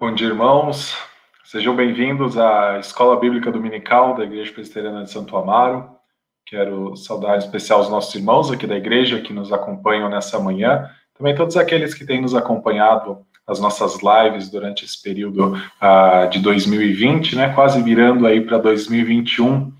Bom dia, irmãos. Sejam bem-vindos à Escola Bíblica Dominical da Igreja Presbiteriana de Santo Amaro. Quero saudar em especial os nossos irmãos aqui da igreja que nos acompanham nessa manhã. Também todos aqueles que têm nos acompanhado nas nossas lives durante esse período uh, de 2020, né? Quase virando aí para 2021.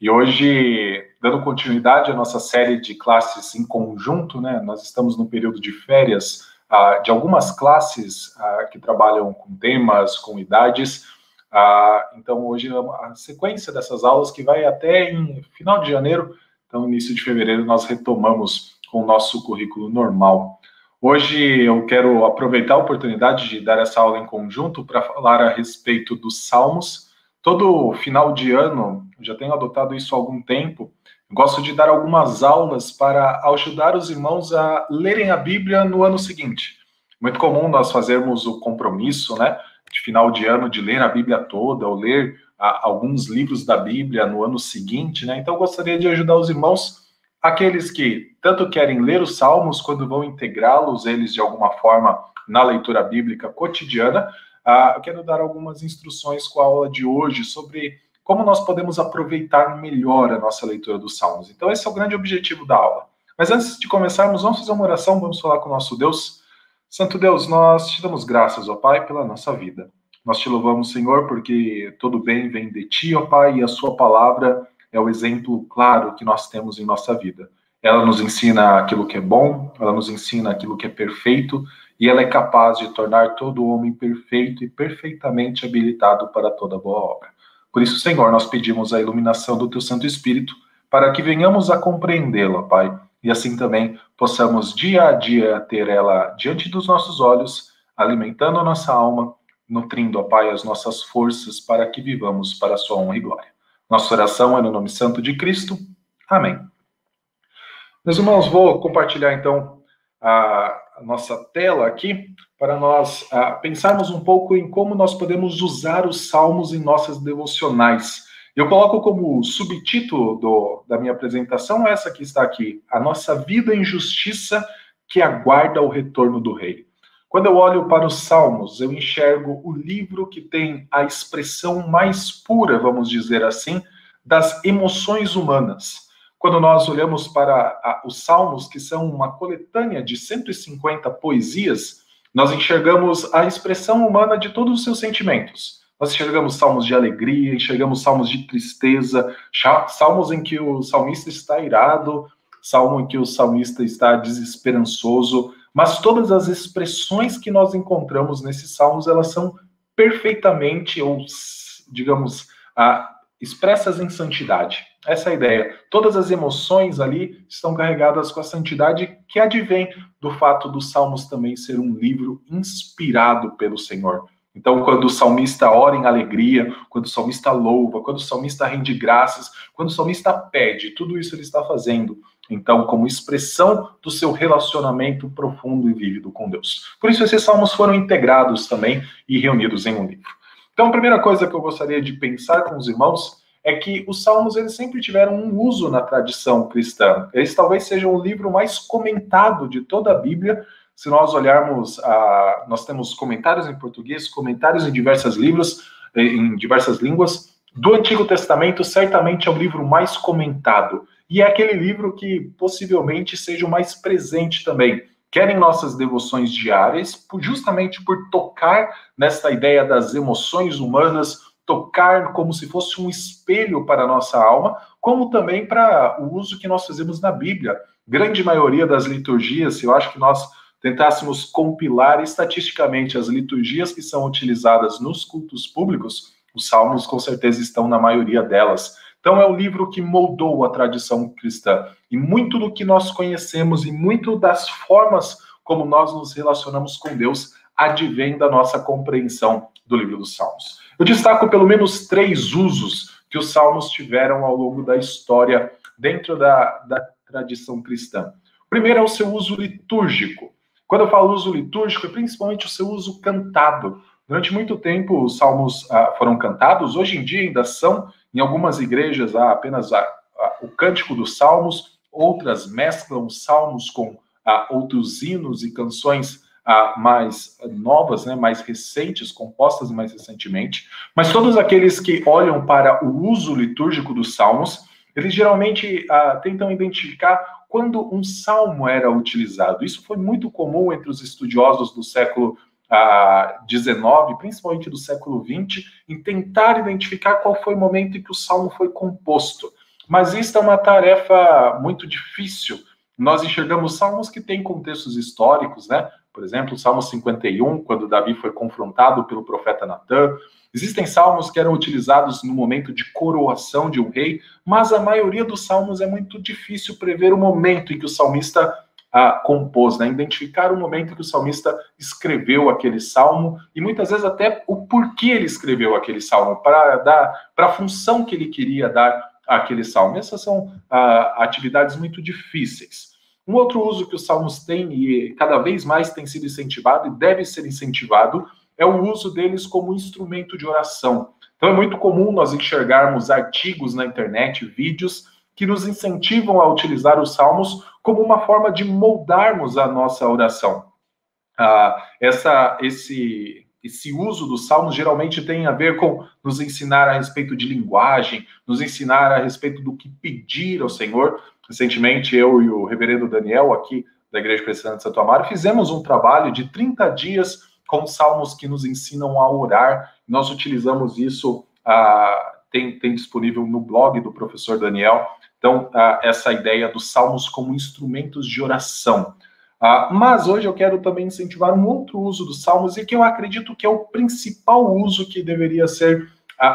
E hoje, dando continuidade à nossa série de classes em conjunto, né? Nós estamos no período de férias uh, de algumas classes uh, que trabalham com temas, com idades. Uh, então, hoje, a sequência dessas aulas que vai até em final de janeiro, então, início de fevereiro, nós retomamos com o nosso currículo normal. Hoje eu quero aproveitar a oportunidade de dar essa aula em conjunto para falar a respeito dos Salmos. Todo final de ano, já tenho adotado isso há algum tempo, Gosto de dar algumas aulas para ajudar os irmãos a lerem a Bíblia no ano seguinte. Muito comum nós fazermos o compromisso, né, de final de ano, de ler a Bíblia toda, ou ler a, alguns livros da Bíblia no ano seguinte, né? Então, gostaria de ajudar os irmãos, aqueles que tanto querem ler os Salmos, quando vão integrá-los, eles de alguma forma, na leitura bíblica cotidiana. Uh, eu quero dar algumas instruções com a aula de hoje sobre como nós podemos aproveitar melhor a nossa leitura dos Salmos. Então, esse é o grande objetivo da aula. Mas antes de começarmos, vamos fazer uma oração, vamos falar com o nosso Deus. Santo Deus, nós te damos graças, ó Pai, pela nossa vida. Nós te louvamos, Senhor, porque todo bem vem de ti, ó Pai, e a sua palavra é o exemplo claro que nós temos em nossa vida. Ela nos ensina aquilo que é bom, ela nos ensina aquilo que é perfeito, e ela é capaz de tornar todo homem perfeito e perfeitamente habilitado para toda boa obra. Por isso, Senhor, nós pedimos a iluminação do Teu Santo Espírito para que venhamos a compreendê-la, Pai, e assim também possamos dia a dia ter ela diante dos nossos olhos, alimentando a nossa alma, nutrindo, ó Pai, as nossas forças para que vivamos para a Sua honra e glória. Nossa oração é no nome santo de Cristo. Amém. Meus irmãos, vou compartilhar então a nossa tela aqui para nós uh, pensarmos um pouco em como nós podemos usar os salmos em nossas devocionais. Eu coloco como subtítulo do, da minha apresentação essa que está aqui: A Nossa Vida em Justiça que aguarda o retorno do Rei. Quando eu olho para os Salmos, eu enxergo o livro que tem a expressão mais pura, vamos dizer assim, das emoções humanas quando nós olhamos para a, os Salmos, que são uma coletânea de 150 poesias, nós enxergamos a expressão humana de todos os seus sentimentos. Nós enxergamos salmos de alegria, enxergamos salmos de tristeza, salmos em que o salmista está irado, salmo em que o salmista está desesperançoso, mas todas as expressões que nós encontramos nesses salmos, elas são perfeitamente, ou digamos, expressas em santidade. Essa é ideia. Todas as emoções ali estão carregadas com a santidade que advém do fato dos Salmos também ser um livro inspirado pelo Senhor. Então, quando o salmista ora em alegria, quando o salmista louva, quando o salmista rende graças, quando o salmista pede, tudo isso ele está fazendo, então, como expressão do seu relacionamento profundo e vívido com Deus. Por isso, esses salmos foram integrados também e reunidos em um livro. Então, a primeira coisa que eu gostaria de pensar com os irmãos é que os salmos eles sempre tiveram um uso na tradição cristã. Eles talvez sejam o livro mais comentado de toda a Bíblia. Se nós olharmos, a, nós temos comentários em português, comentários em diversos livros, em diversas línguas. Do Antigo Testamento, certamente é o livro mais comentado. E é aquele livro que possivelmente seja o mais presente também quer em nossas devoções diárias, justamente por tocar nessa ideia das emoções humanas, tocar como se fosse um espelho para a nossa alma, como também para o uso que nós fazemos na Bíblia. Grande maioria das liturgias, eu acho que nós tentássemos compilar estatisticamente as liturgias que são utilizadas nos cultos públicos, os salmos com certeza estão na maioria delas. Então é o livro que moldou a tradição cristã. E muito do que nós conhecemos e muito das formas como nós nos relacionamos com Deus advém da nossa compreensão do livro dos Salmos. Eu destaco pelo menos três usos que os salmos tiveram ao longo da história dentro da, da tradição cristã. O primeiro é o seu uso litúrgico. Quando eu falo uso litúrgico, é principalmente o seu uso cantado. Durante muito tempo, os salmos ah, foram cantados, hoje em dia ainda são. Em algumas igrejas há apenas a, a, o cântico dos salmos, outras mesclam os salmos com ah, outros hinos e canções ah, mais novas, né, mais recentes, compostas mais recentemente, mas todos aqueles que olham para o uso litúrgico dos salmos, eles geralmente ah, tentam identificar quando um salmo era utilizado. Isso foi muito comum entre os estudiosos do século ah, 19, principalmente do século 20, em tentar identificar qual foi o momento em que o salmo foi composto. Mas isso é uma tarefa muito difícil. Nós enxergamos salmos que têm contextos históricos, né? Por exemplo, o Salmo 51, quando Davi foi confrontado pelo profeta Natan. Existem salmos que eram utilizados no momento de coroação de um rei, mas a maioria dos salmos é muito difícil prever o momento em que o salmista ah, compôs, né? identificar o momento em que o salmista escreveu aquele salmo e muitas vezes até o porquê ele escreveu aquele salmo, para dar para a função que ele queria dar àquele salmo. Essas são ah, atividades muito difíceis. Um outro uso que os salmos têm e cada vez mais tem sido incentivado e deve ser incentivado é o uso deles como instrumento de oração. Então é muito comum nós enxergarmos artigos na internet, vídeos que nos incentivam a utilizar os salmos como uma forma de moldarmos a nossa oração. Ah, essa, esse, esse uso dos salmos geralmente tem a ver com nos ensinar a respeito de linguagem, nos ensinar a respeito do que pedir ao Senhor, Recentemente, eu e o reverendo Daniel, aqui da Igreja Presbiteriana de Santo Amaro, fizemos um trabalho de 30 dias com salmos que nos ensinam a orar. Nós utilizamos isso, ah, tem, tem, disponível no blog do professor Daniel. Então, ah, essa ideia dos salmos como instrumentos de oração. Ah, mas hoje eu quero também incentivar um outro uso dos salmos e que eu acredito que é o principal uso que deveria ser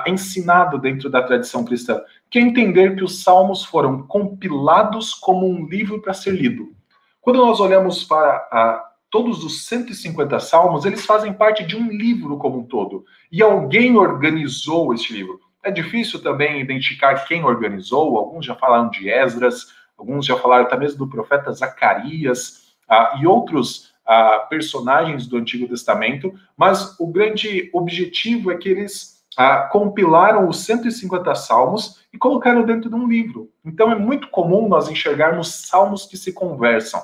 ensinado dentro da tradição cristã, que entender que os salmos foram compilados como um livro para ser lido. Quando nós olhamos para ah, todos os 150 salmos, eles fazem parte de um livro como um todo. E alguém organizou este livro. É difícil também identificar quem organizou, alguns já falaram de Esdras, alguns já falaram até mesmo do profeta Zacarias ah, e outros ah, personagens do Antigo Testamento, mas o grande objetivo é que eles ah, compilaram os 150 salmos e colocaram dentro de um livro. Então é muito comum nós enxergarmos salmos que se conversam.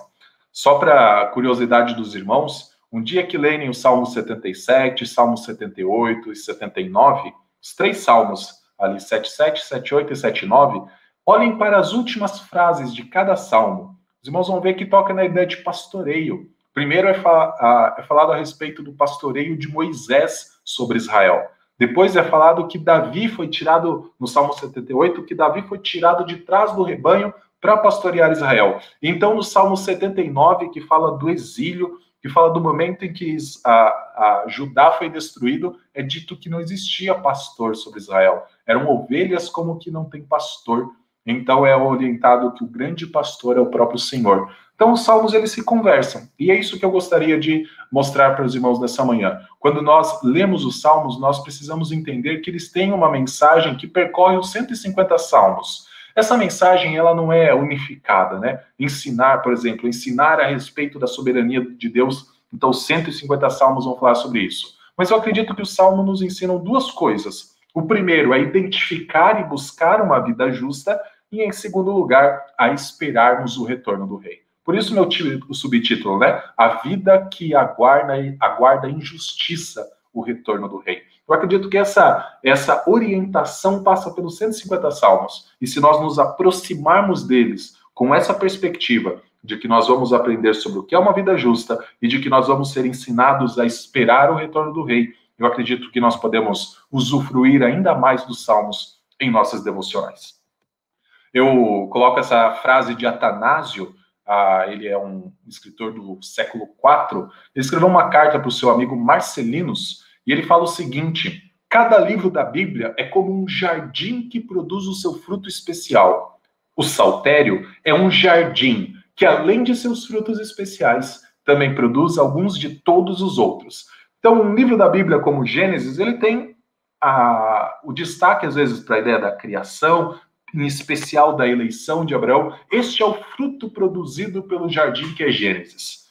Só para curiosidade dos irmãos, um dia que lerem o Salmo 77, Salmo 78 e 79, os três salmos, ali 77, 78 e 79, olhem para as últimas frases de cada salmo. Os irmãos vão ver que toca na ideia de pastoreio. Primeiro é, fa é falado a respeito do pastoreio de Moisés sobre Israel. Depois é falado que Davi foi tirado, no Salmo 78, que Davi foi tirado de trás do rebanho para pastorear Israel. Então, no Salmo 79, que fala do exílio, que fala do momento em que a, a Judá foi destruído, é dito que não existia pastor sobre Israel. Eram ovelhas como que não tem pastor. Então é orientado que o grande pastor é o próprio Senhor. Então, os salmos eles se conversam. E é isso que eu gostaria de mostrar para os irmãos nessa manhã. Quando nós lemos os salmos, nós precisamos entender que eles têm uma mensagem que percorre os 150 salmos. Essa mensagem ela não é unificada, né? Ensinar, por exemplo, ensinar a respeito da soberania de Deus. Então, 150 salmos vão falar sobre isso. Mas eu acredito que os salmos nos ensinam duas coisas. O primeiro é identificar e buscar uma vida justa, e em segundo lugar, a esperarmos o retorno do rei. Por isso meu o subtítulo, né? A vida que aguarda aguarda injustiça o retorno do rei. Eu acredito que essa essa orientação passa pelos 150 salmos. E se nós nos aproximarmos deles com essa perspectiva de que nós vamos aprender sobre o que é uma vida justa e de que nós vamos ser ensinados a esperar o retorno do rei, eu acredito que nós podemos usufruir ainda mais dos salmos em nossas devocionais. Eu coloco essa frase de Atanásio ah, ele é um escritor do século IV, ele escreveu uma carta para o seu amigo Marcelinus, e ele fala o seguinte: cada livro da Bíblia é como um jardim que produz o seu fruto especial. O saltério é um jardim que, além de seus frutos especiais, também produz alguns de todos os outros. Então, um livro da Bíblia como Gênesis, ele tem a, o destaque, às vezes, para a ideia da criação, em especial da eleição de Abraão, este é o fruto produzido pelo jardim que é Gênesis.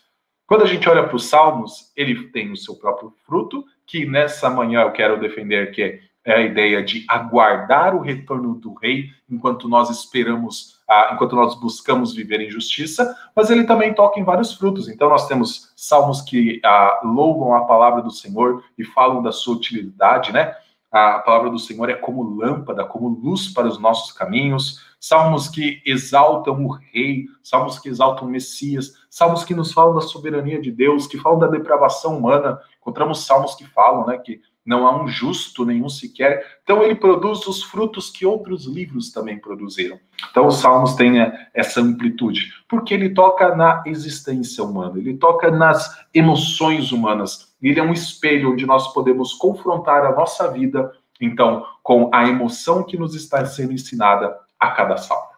Quando a gente olha para os Salmos, ele tem o seu próprio fruto, que nessa manhã eu quero defender que é a ideia de aguardar o retorno do rei, enquanto nós esperamos ah, enquanto nós buscamos viver em justiça, mas ele também toca em vários frutos. Então nós temos salmos que ah, louvam a palavra do Senhor e falam da sua utilidade, né? A palavra do Senhor é como lâmpada, como luz para os nossos caminhos. Salmos que exaltam o rei, salmos que exaltam o Messias, salmos que nos falam da soberania de Deus, que falam da depravação humana. Encontramos salmos que falam, né, que não há um justo nenhum sequer. Então ele produz os frutos que outros livros também produziram. Então os Salmos têm é, essa amplitude, porque ele toca na existência humana, ele toca nas emoções humanas. Ele é um espelho onde nós podemos confrontar a nossa vida, então, com a emoção que nos está sendo ensinada a cada salmo.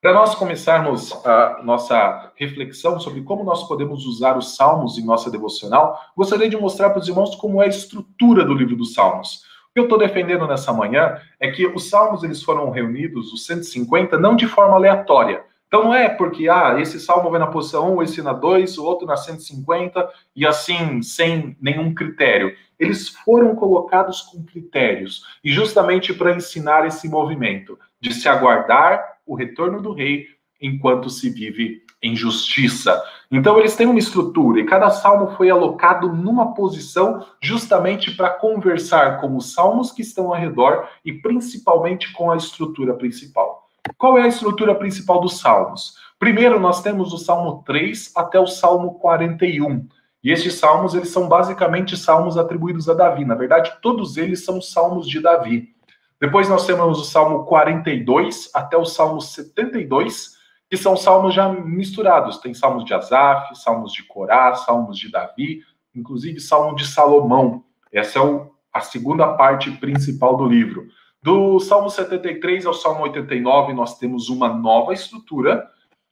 Para nós começarmos a nossa reflexão sobre como nós podemos usar os Salmos em nossa devocional, gostaria de mostrar para os irmãos como é a estrutura do livro dos Salmos. O que eu estou defendendo nessa manhã é que os Salmos eles foram reunidos, os 150, não de forma aleatória. Então não é porque ah, esse salmo vai na posição 1, esse na 2, o outro na 150 e assim, sem nenhum critério. Eles foram colocados com critérios e justamente para ensinar esse movimento de se aguardar o retorno do rei enquanto se vive em justiça. Então eles têm uma estrutura e cada salmo foi alocado numa posição justamente para conversar com os salmos que estão ao redor e principalmente com a estrutura principal. Qual é a estrutura principal dos salmos? Primeiro nós temos o Salmo 3 até o Salmo 41. E estes salmos, eles são basicamente salmos atribuídos a Davi. Na verdade, todos eles são salmos de Davi. Depois nós temos o Salmo 42 até o Salmo 72, que são salmos já misturados. Tem salmos de Asaf, salmos de Corá, salmos de Davi, inclusive salmo de Salomão. Essa é o, a segunda parte principal do livro. Do Salmo 73 ao Salmo 89, nós temos uma nova estrutura.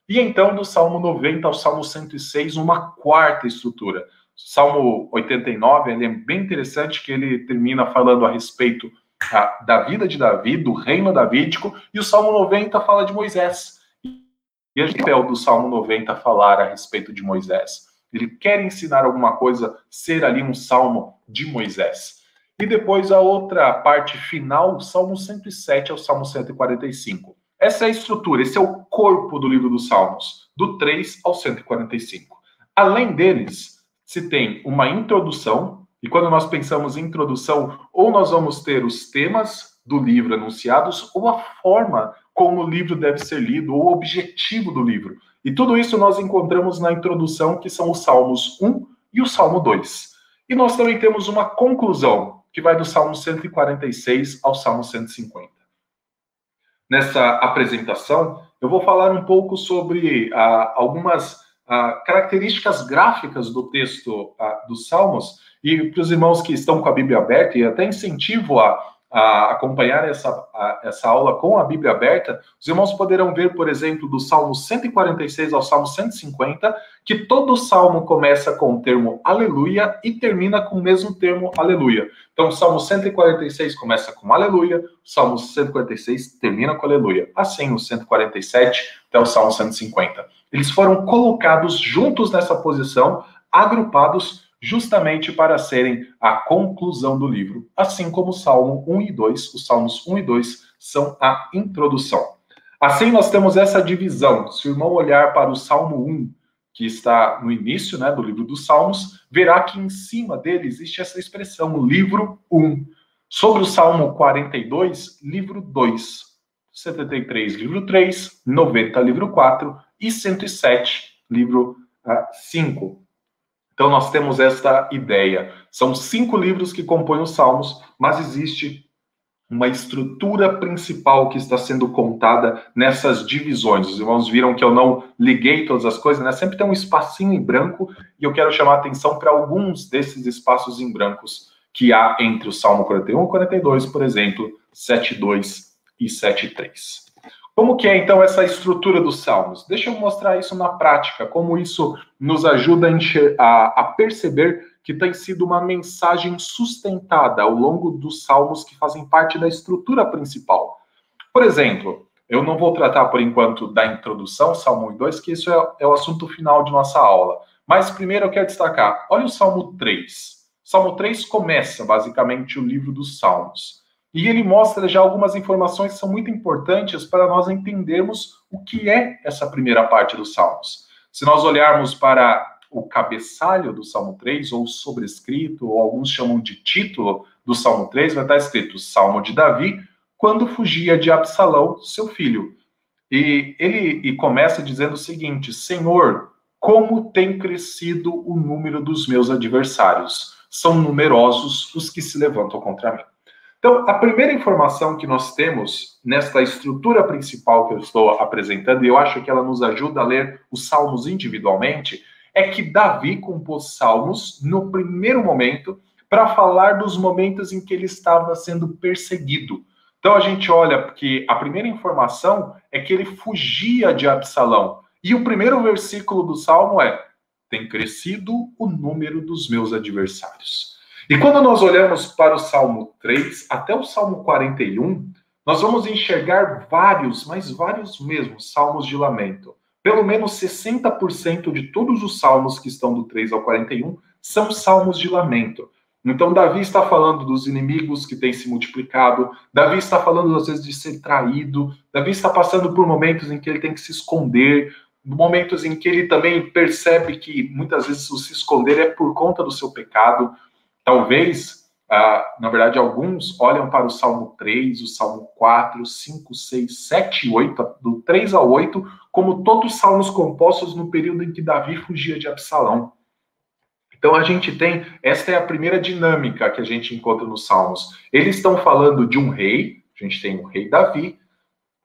E então, do Salmo 90 ao Salmo 106, uma quarta estrutura. Salmo 89 ele é bem interessante que ele termina falando a respeito da vida de Davi, do reino davídico, e o Salmo 90 fala de Moisés. E a papel do Salmo 90 falar a respeito de Moisés. Ele quer ensinar alguma coisa, ser ali um salmo de Moisés. E depois a outra parte final, Salmo 107 ao Salmo 145. Essa é a estrutura, esse é o corpo do livro dos Salmos, do 3 ao 145. Além deles, se tem uma introdução, e quando nós pensamos em introdução, ou nós vamos ter os temas do livro anunciados, ou a forma como o livro deve ser lido, ou o objetivo do livro. E tudo isso nós encontramos na introdução, que são os Salmos 1 e o Salmo 2. E nós também temos uma conclusão, que vai do Salmo 146 ao Salmo 150. Nessa apresentação, eu vou falar um pouco sobre ah, algumas ah, características gráficas do texto ah, dos Salmos e para os irmãos que estão com a Bíblia aberta, e até incentivo a, a acompanhar essa, a, essa aula com a Bíblia aberta, os irmãos poderão ver, por exemplo, do Salmo 146 ao Salmo 150, que todo salmo começa com o termo aleluia e termina com o mesmo termo aleluia. Então, o Salmo 146 começa com aleluia, o Salmo 146 termina com aleluia. Assim, o 147 até o Salmo 150. Eles foram colocados juntos nessa posição, agrupados justamente para serem a conclusão do livro, assim como o Salmo 1 e 2, os Salmos 1 e 2 são a introdução. Assim nós temos essa divisão. Se o irmão olhar para o Salmo 1, que está no início né, do livro dos Salmos, verá que em cima dele existe essa expressão, livro 1. Sobre o Salmo 42, livro 2. 73, livro 3. 90, livro 4. E 107, livro 5. Então, nós temos esta ideia. São cinco livros que compõem os Salmos, mas existe uma estrutura principal que está sendo contada nessas divisões. Os irmãos viram que eu não liguei todas as coisas, né? Sempre tem um espacinho em branco e eu quero chamar a atenção para alguns desses espaços em brancos que há entre o Salmo 41 e 42, por exemplo, 7.2 e 7.3. Como que é então essa estrutura dos salmos? Deixa eu mostrar isso na prática, como isso nos ajuda a, a, perceber que tem sido uma mensagem sustentada ao longo dos salmos que fazem parte da estrutura principal. Por exemplo, eu não vou tratar por enquanto da introdução, Salmo 1 e 2, que isso é, é o assunto final de nossa aula. Mas primeiro eu quero destacar, olha o Salmo 3. Salmo 3 começa basicamente o livro dos Salmos. E ele mostra já algumas informações que são muito importantes para nós entendermos o que é essa primeira parte dos Salmos. Se nós olharmos para o cabeçalho do Salmo 3, ou sobrescrito, ou alguns chamam de título do Salmo 3, vai estar escrito Salmo de Davi, quando fugia de Absalão, seu filho. E ele e começa dizendo o seguinte: Senhor, como tem crescido o número dos meus adversários. São numerosos os que se levantam contra mim. Então, a primeira informação que nós temos nesta estrutura principal que eu estou apresentando, e eu acho que ela nos ajuda a ler os salmos individualmente, é que Davi compôs salmos no primeiro momento para falar dos momentos em que ele estava sendo perseguido. Então a gente olha que a primeira informação é que ele fugia de Absalão. E o primeiro versículo do salmo é: tem crescido o número dos meus adversários. E quando nós olhamos para o salmo 3 até o salmo 41, nós vamos enxergar vários, mas vários mesmo, salmos de lamento. Pelo menos 60% de todos os salmos que estão do 3 ao 41 são salmos de lamento. Então, Davi está falando dos inimigos que têm se multiplicado, Davi está falando, às vezes, de ser traído, Davi está passando por momentos em que ele tem que se esconder, momentos em que ele também percebe que muitas vezes o se esconder é por conta do seu pecado. Talvez ah, na verdade, alguns olham para o Salmo 3, o Salmo 4, 5, 6, 7 e 8, do 3 ao 8, como todos salmos compostos no período em que Davi fugia de Absalão. Então a gente tem, esta é a primeira dinâmica que a gente encontra nos salmos. Eles estão falando de um rei, a gente tem o rei Davi,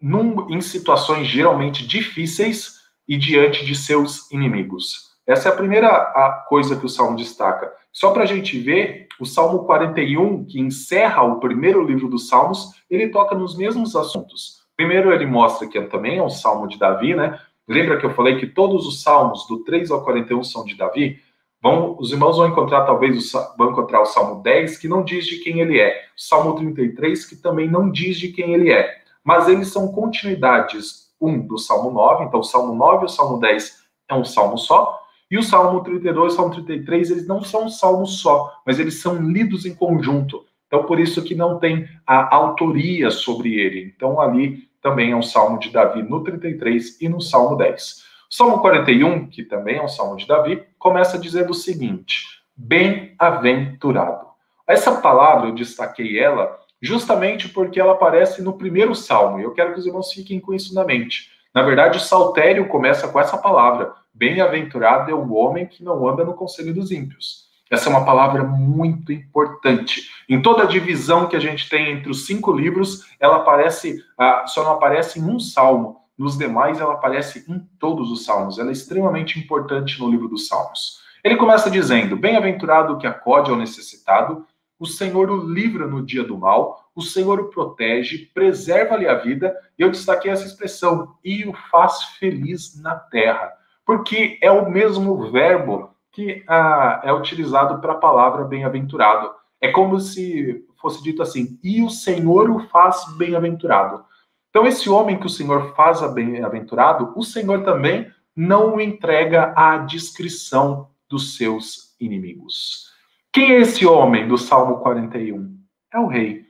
num, em situações geralmente difíceis e diante de seus inimigos. Essa é a primeira coisa que o salmo destaca. Só para a gente ver, o Salmo 41, que encerra o primeiro livro dos Salmos, ele toca nos mesmos assuntos. Primeiro, ele mostra que também é um salmo de Davi, né? Lembra que eu falei que todos os salmos, do 3 ao 41, são de Davi? Vão, os irmãos vão encontrar, talvez, o, vão encontrar o Salmo 10, que não diz de quem ele é. O Salmo 33, que também não diz de quem ele é. Mas eles são continuidades, um do Salmo 9, então o Salmo 9 e o Salmo 10 é um salmo só, e o Salmo 32 e o Salmo 33, eles não são salmos só, mas eles são lidos em conjunto. Então, por isso que não tem a autoria sobre ele. Então, ali também é um salmo de Davi no 33 e no Salmo 10. O Salmo 41, que também é um salmo de Davi, começa dizendo o seguinte: Bem-aventurado. Essa palavra eu destaquei ela justamente porque ela aparece no primeiro salmo, e eu quero que os irmãos fiquem com isso na mente. Na verdade, o saltério começa com essa palavra: Bem-aventurado é o homem que não anda no conselho dos ímpios. Essa é uma palavra muito importante. Em toda a divisão que a gente tem entre os cinco livros, ela aparece, ah, só não aparece em um salmo. Nos demais, ela aparece em todos os salmos. Ela é extremamente importante no livro dos salmos. Ele começa dizendo: Bem-aventurado o que acode ao necessitado, o Senhor o livra no dia do mal, o Senhor o protege, preserva-lhe a vida. Eu destaquei essa expressão, e o faz feliz na terra porque é o mesmo verbo que ah, é utilizado para a palavra bem-aventurado. É como se fosse dito assim: e o Senhor o faz bem-aventurado. Então, esse homem que o Senhor faz bem-aventurado, o Senhor também não o entrega à discrição dos seus inimigos. Quem é esse homem do Salmo 41? É o rei.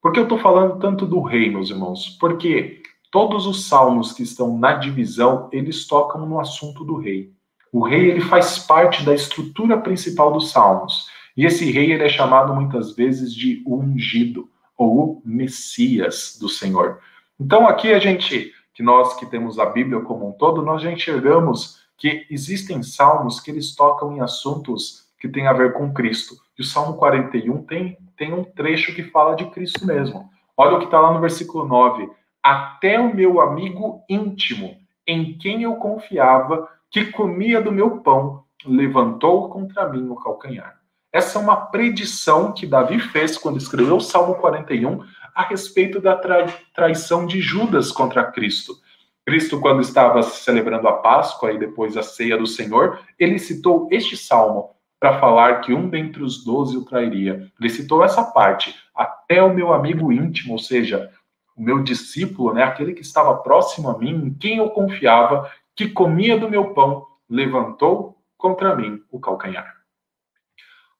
Por que eu estou falando tanto do rei, meus irmãos? Porque Todos os salmos que estão na divisão, eles tocam no assunto do rei. O rei ele faz parte da estrutura principal dos salmos. E esse rei ele é chamado muitas vezes de ungido ou o Messias do Senhor. Então aqui a gente, que nós que temos a Bíblia como um todo, nós já enxergamos que existem salmos que eles tocam em assuntos que têm a ver com Cristo. E o Salmo 41 tem, tem um trecho que fala de Cristo mesmo. Olha o que está lá no versículo 9 até o meu amigo íntimo, em quem eu confiava, que comia do meu pão, levantou contra mim o calcanhar. Essa é uma predição que Davi fez quando escreveu o Salmo 41 a respeito da traição de Judas contra Cristo. Cristo, quando estava celebrando a Páscoa e depois a ceia do Senhor, ele citou este salmo para falar que um dentre os doze o trairia. Ele citou essa parte, até o meu amigo íntimo, ou seja, o meu discípulo, né, aquele que estava próximo a mim, em quem eu confiava, que comia do meu pão, levantou contra mim o calcanhar.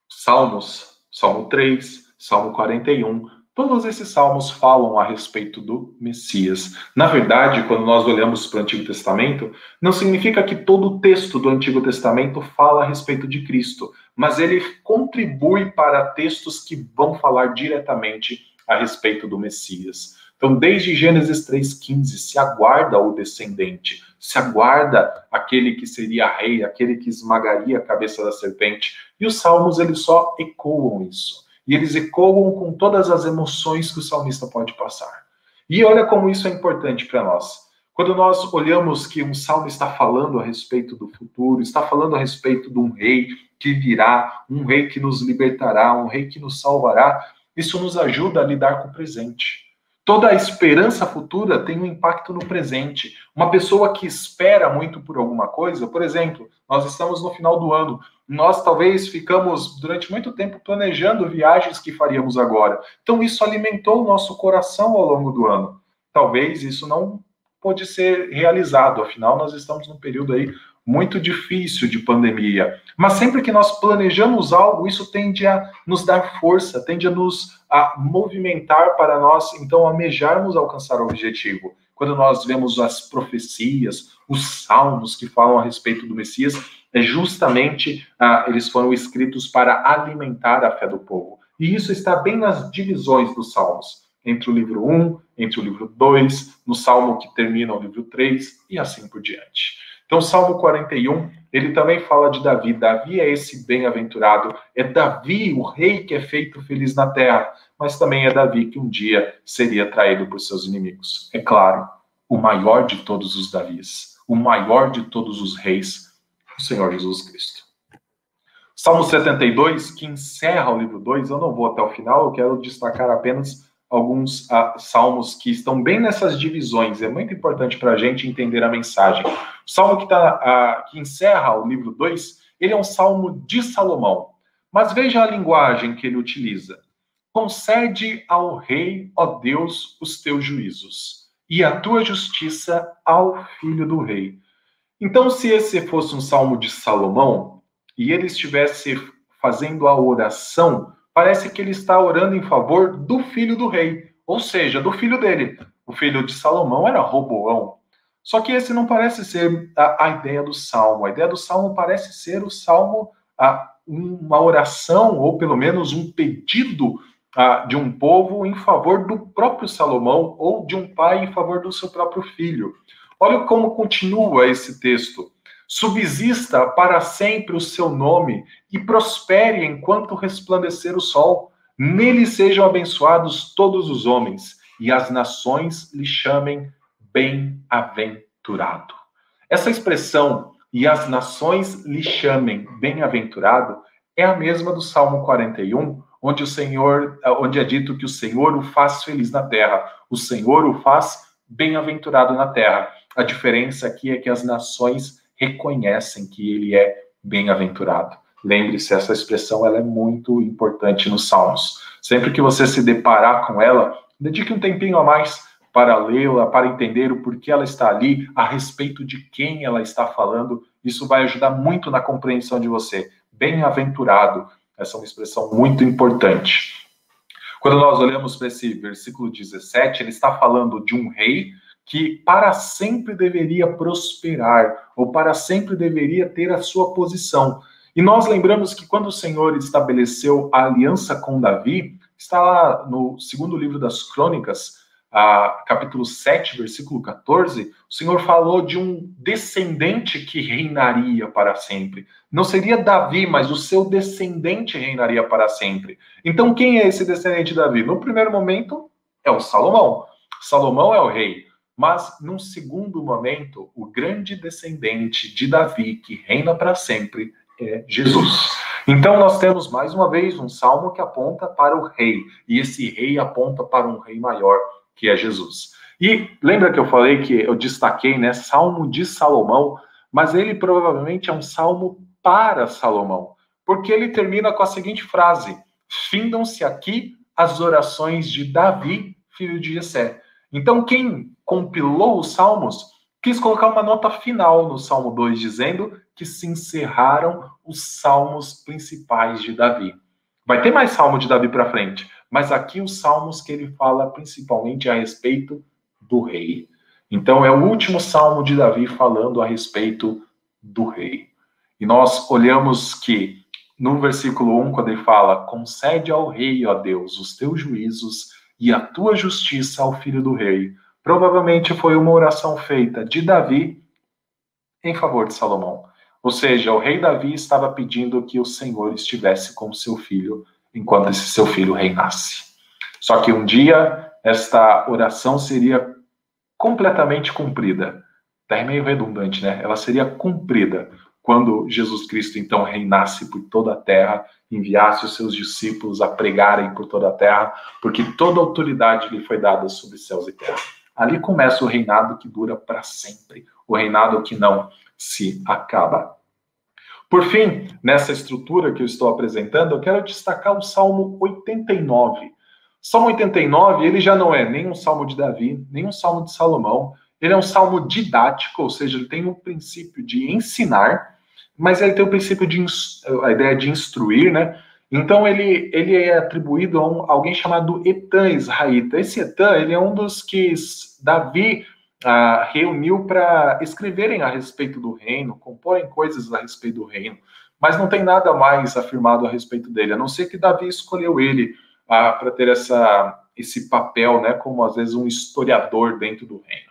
Salmos, Salmo 3, Salmo 41, Todos esses salmos falam a respeito do Messias. Na verdade, quando nós olhamos para o Antigo Testamento, não significa que todo o texto do Antigo Testamento fala a respeito de Cristo, mas ele contribui para textos que vão falar diretamente a respeito do Messias. Então, desde Gênesis 3,15, se aguarda o descendente, se aguarda aquele que seria rei, aquele que esmagaria a cabeça da serpente. E os salmos, eles só ecoam isso. E eles ecoam com todas as emoções que o salmista pode passar. E olha como isso é importante para nós. Quando nós olhamos que um salmo está falando a respeito do futuro, está falando a respeito de um rei que virá, um rei que nos libertará, um rei que nos salvará, isso nos ajuda a lidar com o presente. Toda a esperança futura tem um impacto no presente. Uma pessoa que espera muito por alguma coisa, por exemplo, nós estamos no final do ano, nós talvez ficamos durante muito tempo planejando viagens que faríamos agora. Então isso alimentou o nosso coração ao longo do ano. Talvez isso não pode ser realizado, afinal nós estamos num período aí muito difícil de pandemia. Mas sempre que nós planejamos algo, isso tende a nos dar força, tende a nos a movimentar para nós, então, almejarmos alcançar o objetivo. Quando nós vemos as profecias, os salmos que falam a respeito do Messias, é justamente ah, eles foram escritos para alimentar a fé do povo. E isso está bem nas divisões dos salmos, entre o livro 1, entre o livro 2, no salmo que termina o livro 3 e assim por diante. Então, Salmo 41, ele também fala de Davi. Davi é esse bem-aventurado, é Davi, o rei que é feito feliz na terra, mas também é Davi que um dia seria traído por seus inimigos. É claro, o maior de todos os Davis, o maior de todos os reis, o Senhor Jesus Cristo. Salmo 72, que encerra o livro 2, eu não vou até o final, eu quero destacar apenas alguns uh, salmos que estão bem nessas divisões. É muito importante para a gente entender a mensagem. O salmo que, tá, uh, que encerra o livro 2, ele é um salmo de Salomão. Mas veja a linguagem que ele utiliza. Concede ao rei, ó Deus, os teus juízos, e a tua justiça ao filho do rei. Então, se esse fosse um salmo de Salomão, e ele estivesse fazendo a oração parece que ele está orando em favor do filho do rei, ou seja, do filho dele. O filho de Salomão era Roboão. Só que esse não parece ser a, a ideia do salmo. A ideia do salmo parece ser o salmo, a, uma oração, ou pelo menos um pedido a, de um povo em favor do próprio Salomão, ou de um pai em favor do seu próprio filho. Olha como continua esse texto. Subsista para sempre o seu nome e prospere enquanto resplandecer o sol. Nele sejam abençoados todos os homens e as nações lhe chamem bem-aventurado. Essa expressão, e as nações lhe chamem bem-aventurado, é a mesma do Salmo 41, onde o Senhor, onde é dito que o Senhor o faz feliz na terra, o Senhor o faz bem-aventurado na terra. A diferença aqui é que as nações reconhecem que ele é bem-aventurado. Lembre-se, essa expressão ela é muito importante nos Salmos. Sempre que você se deparar com ela, dedique um tempinho a mais para lê-la, para entender o porquê ela está ali, a respeito de quem ela está falando. Isso vai ajudar muito na compreensão de você. Bem-aventurado, essa é uma expressão muito importante. Quando nós olhamos para esse versículo 17, ele está falando de um rei que para sempre deveria prosperar, ou para sempre deveria ter a sua posição. E nós lembramos que quando o Senhor estabeleceu a aliança com Davi, está lá no segundo livro das Crônicas, a, capítulo 7, versículo 14, o Senhor falou de um descendente que reinaria para sempre. Não seria Davi, mas o seu descendente reinaria para sempre. Então, quem é esse descendente de Davi? No primeiro momento, é o Salomão. Salomão é o rei. Mas, num segundo momento, o grande descendente de Davi, que reina para sempre, é Jesus. Então, nós temos mais uma vez um salmo que aponta para o rei, e esse rei aponta para um rei maior, que é Jesus. E lembra que eu falei que eu destaquei, né, Salmo de Salomão, mas ele provavelmente é um salmo para Salomão, porque ele termina com a seguinte frase: Findam-se aqui as orações de Davi, filho de Jessé. Então, quem compilou os salmos quis colocar uma nota final no Salmo 2, dizendo que se encerraram os salmos principais de Davi. Vai ter mais salmo de Davi para frente, mas aqui os salmos que ele fala principalmente a respeito do rei. Então é o último salmo de Davi falando a respeito do rei. E nós olhamos que no versículo 1, quando ele fala: Concede ao rei, ó Deus, os teus juízos e a tua justiça ao filho do rei. Provavelmente foi uma oração feita de Davi em favor de Salomão. Ou seja, o rei Davi estava pedindo que o Senhor estivesse com seu filho enquanto esse seu filho reinasse. Só que um dia esta oração seria completamente cumprida. Até meio redundante, né? Ela seria cumprida quando Jesus Cristo então reinasse por toda a terra, enviasse os seus discípulos a pregarem por toda a terra, porque toda autoridade lhe foi dada sobre céus e terra. Ali começa o reinado que dura para sempre, o reinado que não se acaba. Por fim, nessa estrutura que eu estou apresentando, eu quero destacar o Salmo 89. Salmo 89, ele já não é nem um salmo de Davi, nem um salmo de Salomão, ele é um salmo didático, ou seja, ele tem um princípio de ensinar, mas ele tem o princípio de a ideia de instruir, né? Então ele, ele é atribuído a um, alguém chamado Etan Israelita. Esse Etan, ele é um dos que Davi reuniu para escreverem a respeito do reino, comporem coisas a respeito do reino, mas não tem nada mais afirmado a respeito dele, a não ser que Davi escolheu ele ah, para ter essa, esse papel, né, como às vezes um historiador dentro do reino.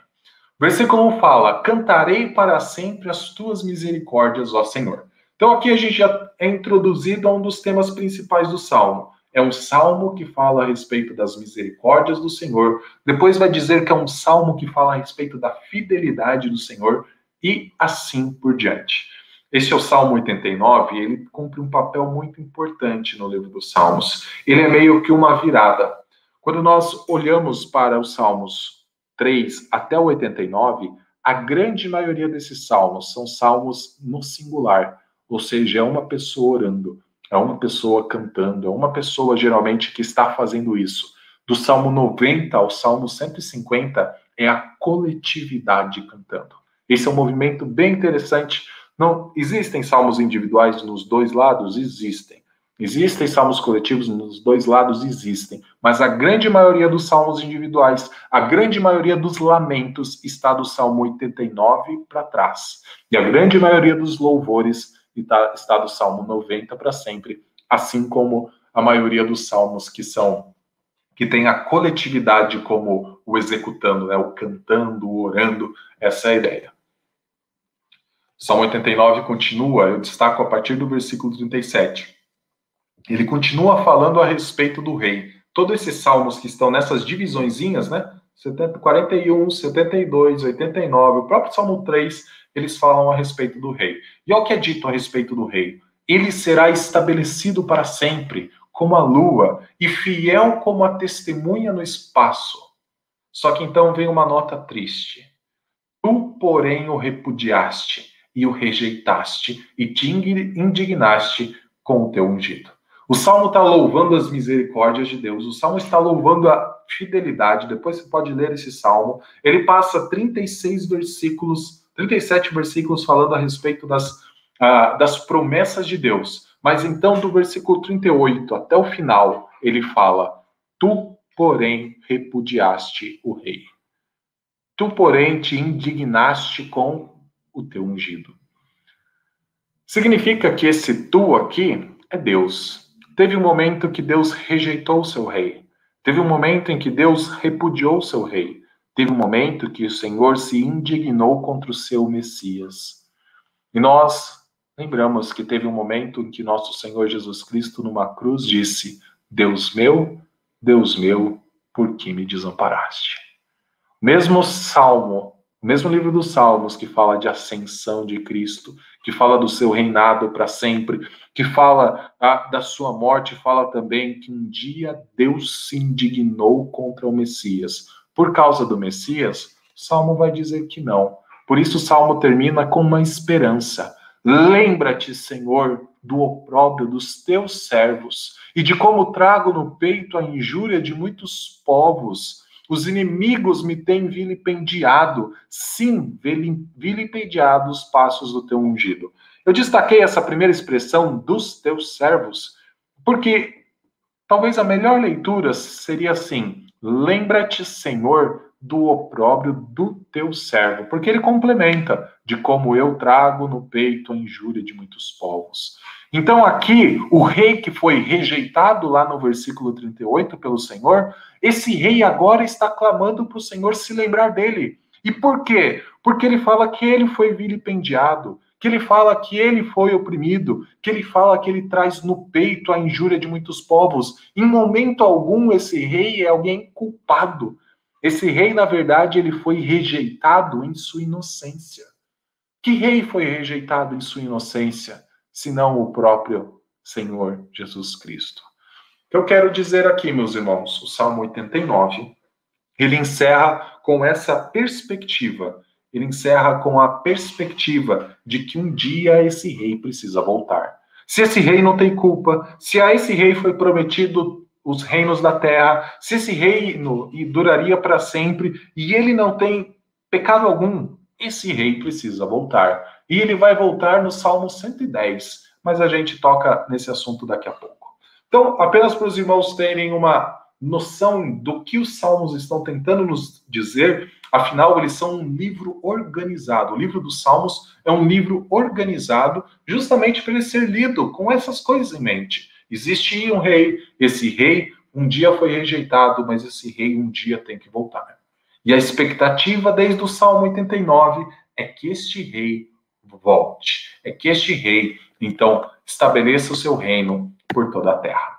Versículo 1 fala: Cantarei para sempre as tuas misericórdias, ó Senhor. Então aqui a gente já é introduzido a um dos temas principais do salmo. É um salmo que fala a respeito das misericórdias do Senhor. Depois vai dizer que é um salmo que fala a respeito da fidelidade do Senhor e assim por diante. Esse é o Salmo 89, e ele cumpre um papel muito importante no livro dos Salmos. Ele é meio que uma virada. Quando nós olhamos para os Salmos 3 até o 89, a grande maioria desses salmos são salmos no singular, ou seja, é uma pessoa orando, é uma pessoa cantando, é uma pessoa geralmente que está fazendo isso. Do Salmo 90 ao Salmo 150 é a coletividade cantando. Esse é um movimento bem interessante. Não existem salmos individuais nos dois lados, existem. Existem salmos coletivos nos dois lados, existem. Mas a grande maioria dos salmos individuais, a grande maioria dos lamentos está do Salmo 89 para trás. E a grande maioria dos louvores está, está do Salmo 90 para sempre, assim como a maioria dos salmos que são que tem a coletividade como o executando, né, o cantando, o orando, essa é a ideia. Salmo 89 continua, eu destaco a partir do versículo 37. Ele continua falando a respeito do rei. Todos esses salmos que estão nessas divisõezinhas, né? 41, 72, 89, o próprio Salmo 3, eles falam a respeito do rei. E olha o que é dito a respeito do rei. Ele será estabelecido para sempre, como a lua, e fiel como a testemunha no espaço. Só que então vem uma nota triste. Tu, porém, o repudiaste e o rejeitaste, e te indignaste com o teu ungido. O salmo está louvando as misericórdias de Deus, o salmo está louvando a fidelidade. Depois você pode ler esse salmo. Ele passa 36 versículos 37 versículos falando a respeito das, uh, das promessas de Deus. Mas então, do versículo 38 até o final, ele fala: Tu, porém, repudiaste o rei. Tu, porém, te indignaste com o teu ungido. Significa que esse tu aqui é Deus. Teve um momento que Deus rejeitou o seu rei. Teve um momento em que Deus repudiou seu rei. Teve um momento que o Senhor se indignou contra o seu Messias. E nós lembramos que teve um momento em que nosso Senhor Jesus Cristo, numa cruz, disse: Deus meu, Deus meu, por que me desamparaste? Mesmo salmo, mesmo livro dos Salmos, que fala de ascensão de Cristo, que fala do seu reinado para sempre, que fala ah, da sua morte, fala também que um dia Deus se indignou contra o Messias por causa do Messias? Salmo vai dizer que não. Por isso o Salmo termina com uma esperança. Lembra-te, Senhor, do opróbrio dos teus servos e de como trago no peito a injúria de muitos povos. Os inimigos me têm vilipendiado, sim, vilipendiado os passos do teu ungido. Eu destaquei essa primeira expressão dos teus servos, porque talvez a melhor leitura seria assim: Lembra-te, Senhor, do opróbrio do teu servo, porque ele complementa de como eu trago no peito a injúria de muitos povos. Então, aqui, o rei que foi rejeitado lá no versículo 38 pelo Senhor, esse rei agora está clamando para o Senhor se lembrar dele. E por quê? Porque ele fala que ele foi vilipendiado, que ele fala que ele foi oprimido, que ele fala que ele traz no peito a injúria de muitos povos. Em momento algum, esse rei é alguém culpado. Esse rei, na verdade, ele foi rejeitado em sua inocência. Que rei foi rejeitado em sua inocência, senão o próprio Senhor Jesus Cristo? Eu quero dizer aqui, meus irmãos, o Salmo 89, ele encerra com essa perspectiva. Ele encerra com a perspectiva de que um dia esse rei precisa voltar. Se esse rei não tem culpa, se a esse rei foi prometido os reinos da terra, se esse reino duraria para sempre e ele não tem pecado algum, esse rei precisa voltar. E ele vai voltar no Salmo 110, mas a gente toca nesse assunto daqui a pouco. Então, apenas para os irmãos terem uma noção do que os salmos estão tentando nos dizer, afinal, eles são um livro organizado. O livro dos Salmos é um livro organizado justamente para ele ser lido com essas coisas em mente. Existia um rei, esse rei um dia foi rejeitado, mas esse rei um dia tem que voltar. E a expectativa desde o Salmo 89 é que este rei volte, é que este rei, então, estabeleça o seu reino por toda a terra.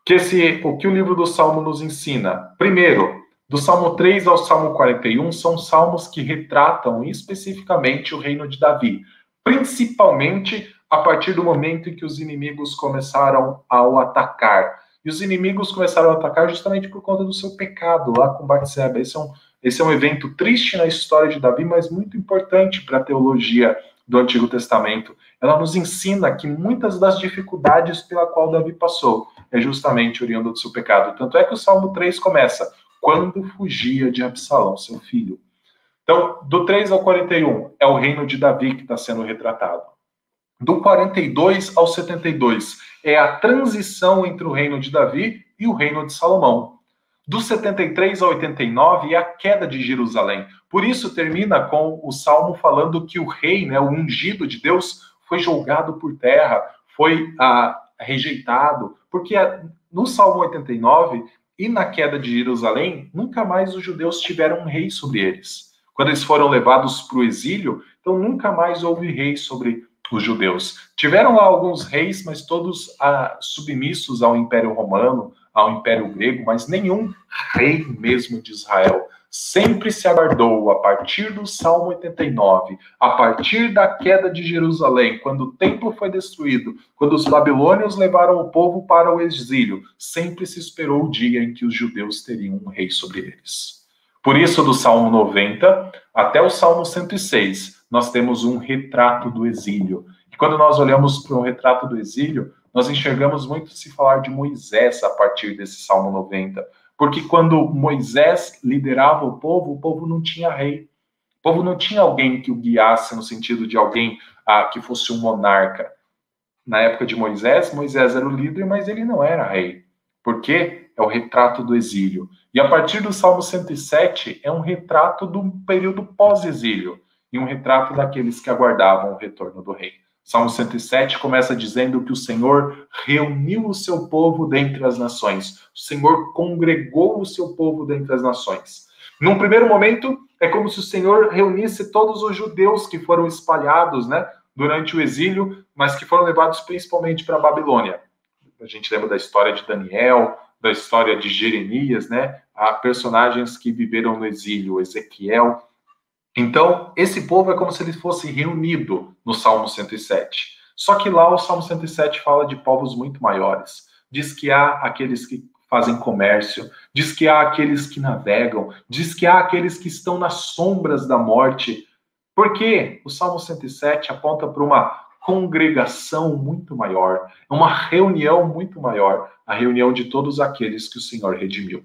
O que, esse, o, que o livro do Salmo nos ensina? Primeiro, do Salmo 3 ao Salmo 41 são salmos que retratam especificamente o reino de Davi, principalmente a partir do momento em que os inimigos começaram a o atacar. E os inimigos começaram a atacar justamente por conta do seu pecado lá com Batseba. Esse é um, esse é um evento triste na história de Davi, mas muito importante para a teologia do Antigo Testamento. Ela nos ensina que muitas das dificuldades pela qual Davi passou é justamente oriundo do seu pecado. Tanto é que o Salmo 3 começa, quando fugia de Absalão, seu filho. Então, do 3 ao 41, é o reino de Davi que está sendo retratado. Do 42 ao 72 é a transição entre o reino de Davi e o reino de Salomão. Do 73 ao 89 é a queda de Jerusalém. Por isso termina com o salmo falando que o rei, né, o ungido de Deus, foi julgado por terra, foi ah, rejeitado, porque no Salmo 89 e na queda de Jerusalém, nunca mais os judeus tiveram um rei sobre eles. Quando eles foram levados para o exílio, então nunca mais houve rei sobre os judeus. Tiveram alguns reis, mas todos ah, submissos ao Império Romano, ao Império Grego, mas nenhum rei mesmo de Israel. Sempre se aguardou, a partir do Salmo 89, a partir da queda de Jerusalém, quando o templo foi destruído, quando os babilônios levaram o povo para o exílio, sempre se esperou o dia em que os judeus teriam um rei sobre eles. Por isso, do Salmo 90 até o Salmo 106, nós temos um retrato do exílio. E quando nós olhamos para um retrato do exílio, nós enxergamos muito se falar de Moisés a partir desse Salmo 90. Porque quando Moisés liderava o povo, o povo não tinha rei. O povo não tinha alguém que o guiasse no sentido de alguém ah, que fosse um monarca. Na época de Moisés, Moisés era o líder, mas ele não era rei. Por quê? É o retrato do exílio. E a partir do Salmo 107 é um retrato do período pós-exílio e um retrato daqueles que aguardavam o retorno do rei. Salmo 107 começa dizendo que o Senhor reuniu o seu povo dentre as nações. O Senhor congregou o seu povo dentre as nações. Num primeiro momento, é como se o Senhor reunisse todos os judeus que foram espalhados, né, durante o exílio, mas que foram levados principalmente para a Babilônia. A gente lembra da história de Daniel, da história de Jeremias, né, há personagens que viveram no exílio, Ezequiel, então, esse povo é como se ele fosse reunido no Salmo 107. Só que lá o Salmo 107 fala de povos muito maiores. Diz que há aqueles que fazem comércio, diz que há aqueles que navegam, diz que há aqueles que estão nas sombras da morte. Porque o Salmo 107 aponta para uma congregação muito maior, uma reunião muito maior, a reunião de todos aqueles que o Senhor redimiu.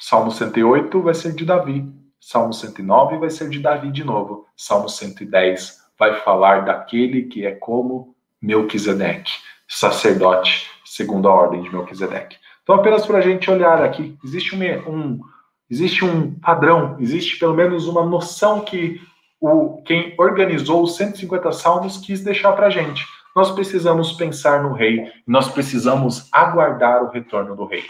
Salmo 108 vai ser de Davi, Salmo 109 vai ser de Davi de novo. Salmo 110 vai falar daquele que é como Melquisedeque, sacerdote segundo a ordem de Melquisedeque. Então, apenas para a gente olhar aqui, existe um, um, existe um padrão, existe pelo menos uma noção que o, quem organizou os 150 salmos quis deixar para a gente. Nós precisamos pensar no rei, nós precisamos aguardar o retorno do rei.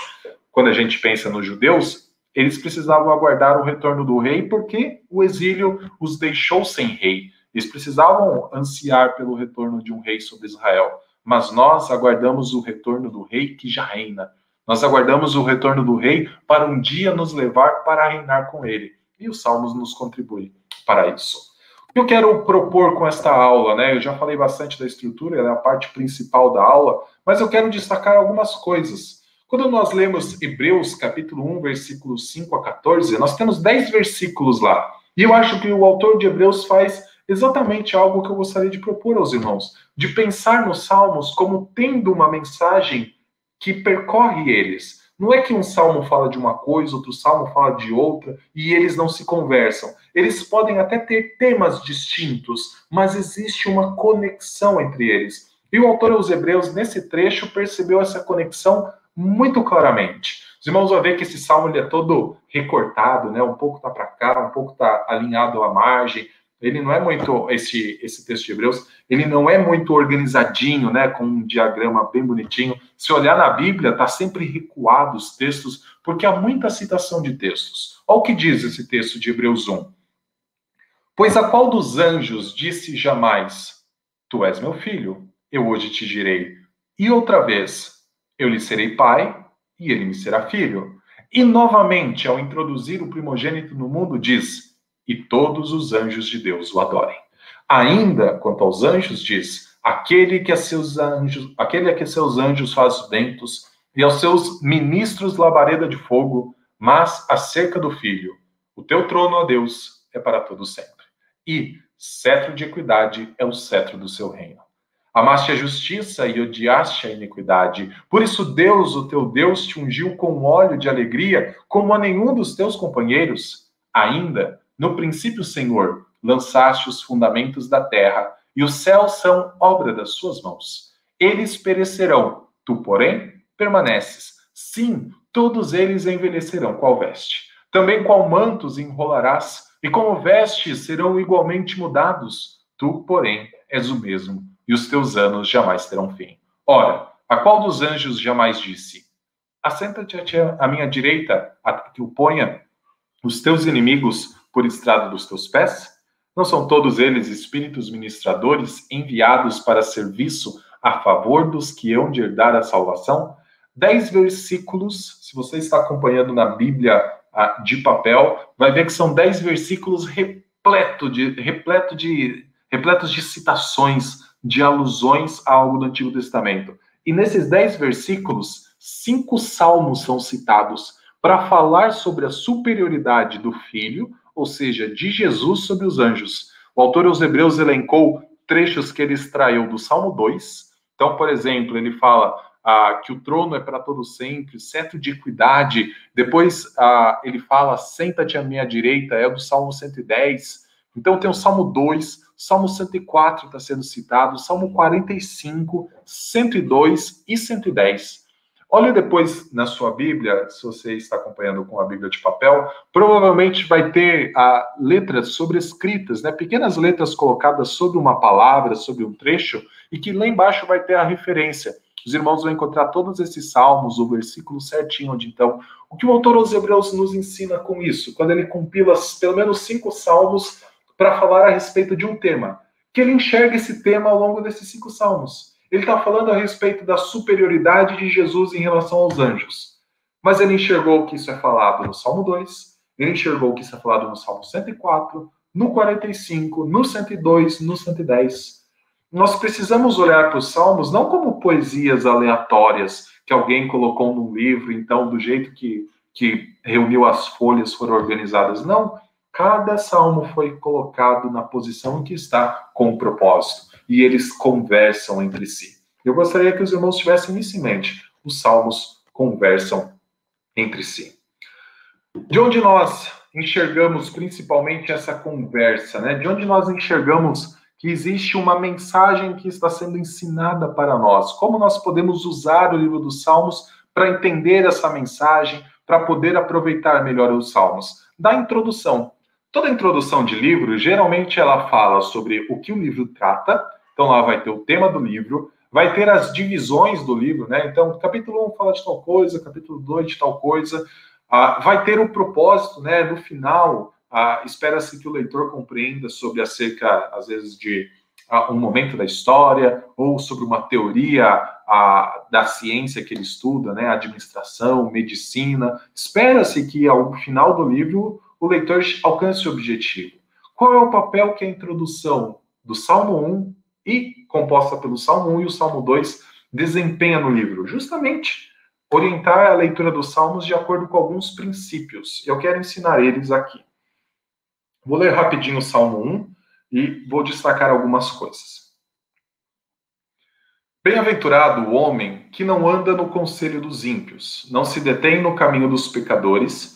Quando a gente pensa nos judeus, eles precisavam aguardar o retorno do rei porque o exílio os deixou sem rei. Eles precisavam ansiar pelo retorno de um rei sobre Israel. Mas nós aguardamos o retorno do rei que já reina. Nós aguardamos o retorno do rei para um dia nos levar para reinar com ele. E os salmos nos contribuem para isso. O que eu quero propor com esta aula, né? Eu já falei bastante da estrutura, ela é a parte principal da aula, mas eu quero destacar algumas coisas. Quando nós lemos Hebreus, capítulo 1, versículos 5 a 14, nós temos 10 versículos lá. E eu acho que o autor de Hebreus faz exatamente algo que eu gostaria de propor aos irmãos, de pensar nos salmos como tendo uma mensagem que percorre eles. Não é que um salmo fala de uma coisa, outro salmo fala de outra, e eles não se conversam. Eles podem até ter temas distintos, mas existe uma conexão entre eles. E o autor aos Hebreus, nesse trecho, percebeu essa conexão muito claramente. Os irmãos vão ver que esse salmo ele é todo recortado, né? Um pouco tá para cá, um pouco tá alinhado à margem, ele não é muito esse esse texto de Hebreus, ele não é muito organizadinho, né, com um diagrama bem bonitinho. Se olhar na Bíblia, tá sempre recuado os textos, porque há muita citação de textos. Olha o que diz esse texto de Hebreus 1. Pois a qual dos anjos disse jamais: Tu és meu filho, eu hoje te direi. E outra vez: Eu lhe serei pai, e ele me será filho. E novamente, ao introduzir o primogênito no mundo, diz: e todos os anjos de Deus o adorem. Ainda, quanto aos anjos, diz: aquele que a seus anjos, aquele a que seus anjos faz ventos, e aos seus ministros labareda de fogo, mas acerca do filho, o teu trono, ó Deus, é para todo sempre. E cetro de equidade é o cetro do seu reino. Amaste a justiça e odiaste a iniquidade. Por isso Deus, o teu Deus, te ungiu com óleo de alegria, como a nenhum dos teus companheiros. Ainda no princípio, Senhor, lançaste os fundamentos da terra, e os céus são obra das suas mãos. Eles perecerão, tu, porém, permaneces. Sim, todos eles envelhecerão, qual veste. Também qual mantos enrolarás, e como vestes serão igualmente mudados. Tu, porém, és o mesmo, e os teus anos jamais terão fim. Ora, a qual dos anjos jamais disse: Assenta-te à minha direita, a que o ponha os teus inimigos por estrada dos teus pés? Não são todos eles espíritos ministradores enviados para serviço a favor dos que hão de herdar a salvação? Dez versículos, se você está acompanhando na Bíblia ah, de papel, vai ver que são dez versículos repleto de, repleto de, repletos de citações, de alusões a algo do Antigo Testamento. E nesses dez versículos, cinco salmos são citados para falar sobre a superioridade do Filho, ou seja, de Jesus sobre os anjos. O autor aos Hebreus elencou trechos que ele extraiu do Salmo 2. Então, por exemplo, ele fala ah, que o trono é para todo sempre, cetro de equidade. Depois ah, ele fala, senta-te à minha direita, é do Salmo 110. Então tem o Salmo 2, Salmo 104 está sendo citado, Salmo 45, 102 e 110. Olhe depois na sua Bíblia, se você está acompanhando com a Bíblia de papel, provavelmente vai ter ah, letras sobrescritas, né? pequenas letras colocadas sobre uma palavra, sobre um trecho, e que lá embaixo vai ter a referência. Os irmãos vão encontrar todos esses salmos, o versículo certinho, onde então. O que o autor aos Hebreus nos ensina com isso? Quando ele compila pelo menos cinco salmos para falar a respeito de um tema, que ele enxerga esse tema ao longo desses cinco salmos. Ele está falando a respeito da superioridade de Jesus em relação aos anjos. Mas ele enxergou que isso é falado no Salmo 2, ele enxergou que isso é falado no Salmo 104, no 45, no 102, no 110. Nós precisamos olhar para os salmos não como poesias aleatórias que alguém colocou num livro, então, do jeito que, que reuniu as folhas foram organizadas. Não. Cada salmo foi colocado na posição em que está com o propósito e eles conversam entre si. Eu gostaria que os irmãos tivessem isso em mente. Os salmos conversam entre si. De onde nós enxergamos principalmente essa conversa, né? De onde nós enxergamos que existe uma mensagem que está sendo ensinada para nós. Como nós podemos usar o livro dos Salmos para entender essa mensagem, para poder aproveitar melhor os Salmos? Da introdução. Toda introdução de livro, geralmente ela fala sobre o que o livro trata, então lá vai ter o tema do livro, vai ter as divisões do livro, né? Então, capítulo 1 fala de tal coisa, capítulo 2 de tal coisa, ah, vai ter o propósito, né? No final, ah, espera-se que o leitor compreenda sobre acerca, às vezes, de ah, um momento da história ou sobre uma teoria ah, da ciência que ele estuda, né? Administração, medicina. Espera-se que ao final do livro o leitor alcance o objetivo. Qual é o papel que a introdução do Salmo 1 e composta pelo Salmo 1 e o Salmo 2 desempenha no livro? Justamente orientar a leitura dos Salmos de acordo com alguns princípios. Eu quero ensinar eles aqui. Vou ler rapidinho o Salmo 1 e vou destacar algumas coisas. Bem-aventurado o homem que não anda no conselho dos ímpios, não se detém no caminho dos pecadores,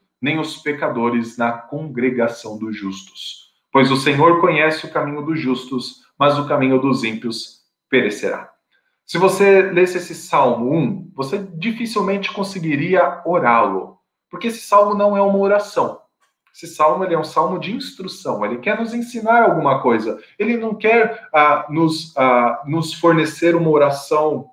nem os pecadores na congregação dos justos. Pois o Senhor conhece o caminho dos justos, mas o caminho dos ímpios perecerá. Se você lesse esse Salmo 1, você dificilmente conseguiria orá-lo, porque esse salmo não é uma oração. Esse salmo é um salmo de instrução, ele quer nos ensinar alguma coisa. Ele não quer ah, nos, ah, nos fornecer uma oração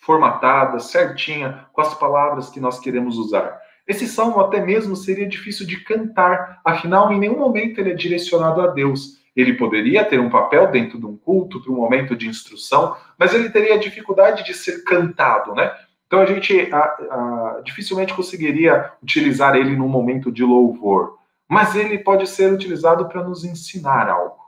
formatada, certinha, com as palavras que nós queremos usar. Esse salmo até mesmo seria difícil de cantar, afinal, em nenhum momento ele é direcionado a Deus. Ele poderia ter um papel dentro de um culto, de um momento de instrução, mas ele teria dificuldade de ser cantado, né? Então a gente a, a, dificilmente conseguiria utilizar ele num momento de louvor, mas ele pode ser utilizado para nos ensinar algo.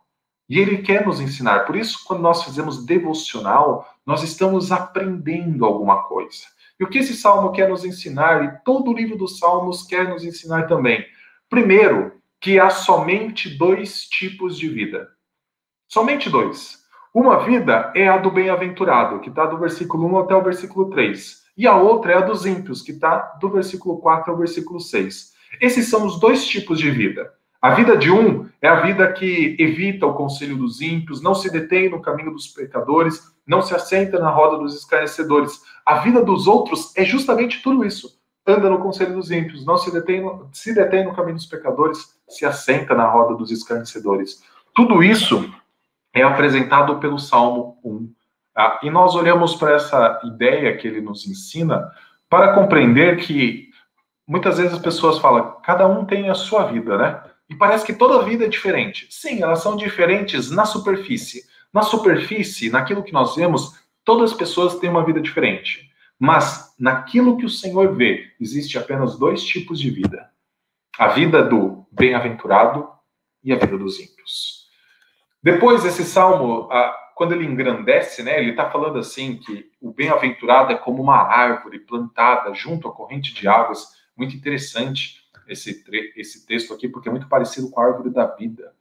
E ele quer nos ensinar. Por isso, quando nós fazemos devocional, nós estamos aprendendo alguma coisa. E o que esse salmo quer nos ensinar, e todo o livro dos salmos quer nos ensinar também? Primeiro, que há somente dois tipos de vida. Somente dois. Uma vida é a do bem-aventurado, que está do versículo 1 até o versículo 3 e a outra é a dos ímpios, que está do versículo 4 ao versículo 6. Esses são os dois tipos de vida. A vida de um é a vida que evita o conselho dos ímpios, não se detém no caminho dos pecadores, não se assenta na roda dos escarnecedores. A vida dos outros é justamente tudo isso. Anda no conselho dos ímpios, não se detém, no, se detém no caminho dos pecadores, se assenta na roda dos escarnecedores. Tudo isso é apresentado pelo Salmo 1. Ah, e nós olhamos para essa ideia que ele nos ensina para compreender que muitas vezes as pessoas falam, cada um tem a sua vida, né? E parece que toda vida é diferente. Sim, elas são diferentes na superfície. Na superfície, naquilo que nós vemos, todas as pessoas têm uma vida diferente. Mas naquilo que o Senhor vê, existe apenas dois tipos de vida: a vida do bem-aventurado e a vida dos ímpios. Depois, esse salmo, quando ele engrandece, né, ele está falando assim que o bem-aventurado é como uma árvore plantada junto à corrente de águas. Muito interessante esse, esse texto aqui, porque é muito parecido com a árvore da vida.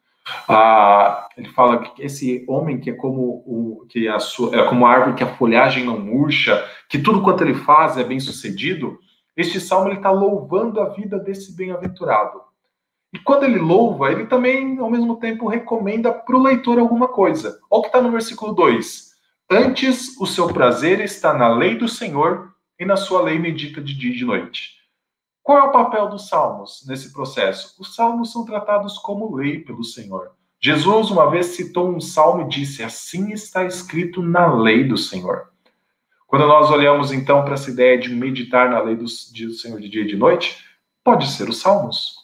Ah, ele fala que esse homem que é como o, que a sua, é como a árvore que a folhagem não murcha, que tudo quanto ele faz é bem sucedido. Este salmo ele está louvando a vida desse bem-aventurado. E quando ele louva, ele também, ao mesmo tempo, recomenda para o leitor alguma coisa. Olha o que está no versículo 2. Antes o seu prazer está na lei do Senhor e na sua lei medita de dia e de noite. Qual é o papel dos salmos nesse processo? Os salmos são tratados como lei pelo Senhor. Jesus uma vez citou um salmo e disse: Assim está escrito na lei do Senhor. Quando nós olhamos então para essa ideia de meditar na lei do, Senhor de dia e de noite, pode ser os salmos.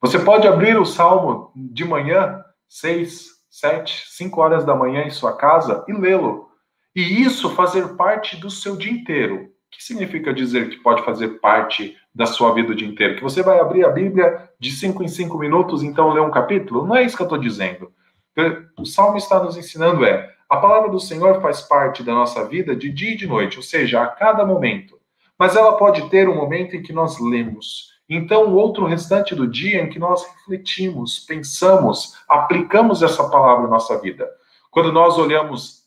Você pode abrir o salmo de manhã, seis, sete, cinco horas da manhã em sua casa e lê-lo. E isso fazer parte do seu dia inteiro. O que significa dizer que pode fazer parte da sua vida o dia inteiro? Que você vai abrir a Bíblia de cinco em cinco minutos, então ler um capítulo? Não é isso que eu estou dizendo. O salmo está nos ensinando é A palavra do Senhor faz parte da nossa vida de dia e de noite, ou seja, a cada momento. Mas ela pode ter um momento em que nós lemos. Então, o outro restante do dia em que nós refletimos, pensamos, aplicamos essa palavra na nossa vida. Quando nós olhamos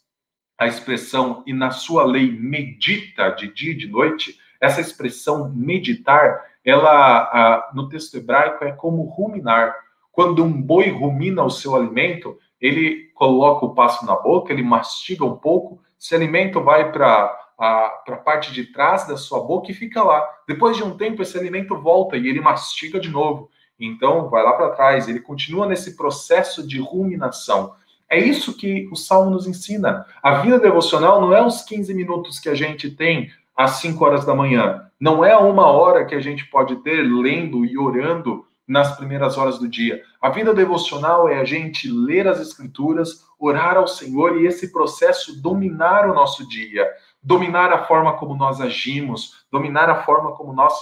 a expressão e na sua lei medita de dia e de noite, essa expressão meditar, ela no texto hebraico é como ruminar. Quando um boi rumina o seu alimento, ele coloca o passo na boca, ele mastiga um pouco, esse alimento vai para a parte de trás da sua boca e fica lá. Depois de um tempo, esse alimento volta e ele mastiga de novo. Então, vai lá para trás, ele continua nesse processo de ruminação. É isso que o Salmo nos ensina. A vida devocional não é os 15 minutos que a gente tem às 5 horas da manhã. Não é uma hora que a gente pode ter lendo e orando nas primeiras horas do dia. A vida devocional é a gente ler as escrituras, orar ao Senhor e esse processo dominar o nosso dia, dominar a forma como nós agimos, dominar a forma como nós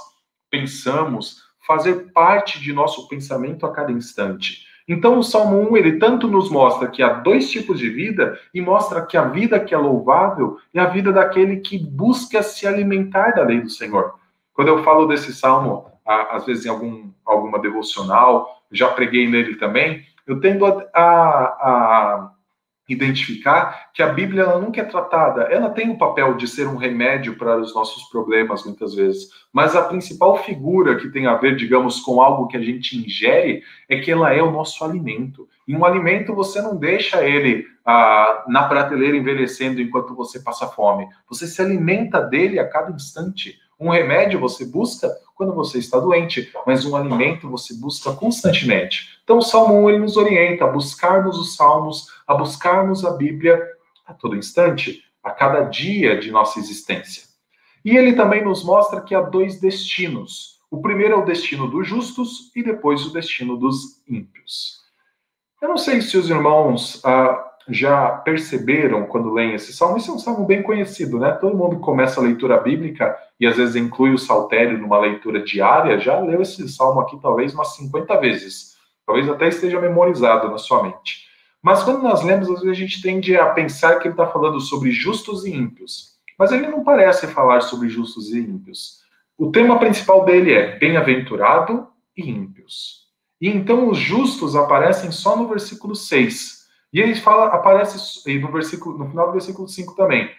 pensamos, fazer parte de nosso pensamento a cada instante. Então, o Salmo 1, ele tanto nos mostra que há dois tipos de vida e mostra que a vida que é louvável é a vida daquele que busca se alimentar da lei do Senhor. Quando eu falo desse salmo, às vezes em algum, alguma devocional, já preguei nele também, eu tendo a, a, a identificar que a Bíblia ela nunca é tratada. Ela tem o papel de ser um remédio para os nossos problemas, muitas vezes. Mas a principal figura que tem a ver, digamos, com algo que a gente ingere é que ela é o nosso alimento. E um alimento você não deixa ele ah, na prateleira envelhecendo enquanto você passa fome. Você se alimenta dele a cada instante. Um remédio você busca quando você está doente, mas um alimento você busca constantemente. Então, o Salmo 1 ele nos orienta a buscarmos os salmos, a buscarmos a Bíblia a todo instante, a cada dia de nossa existência. E ele também nos mostra que há dois destinos. O primeiro é o destino dos justos e depois o destino dos ímpios. Eu não sei se os irmãos ah, já perceberam quando leem esse salmo, esse é um salmo bem conhecido, né? Todo mundo que começa a leitura bíblica e às vezes inclui o saltério numa leitura diária, já leu esse salmo aqui talvez umas 50 vezes. Talvez até esteja memorizado na sua mente. Mas quando nós lemos, às vezes a gente tende a pensar que ele está falando sobre justos e ímpios. Mas ele não parece falar sobre justos e ímpios. O tema principal dele é bem-aventurado e ímpios. E então os justos aparecem só no versículo 6 e ele fala, aparece no versículo, no final do versículo 5 também.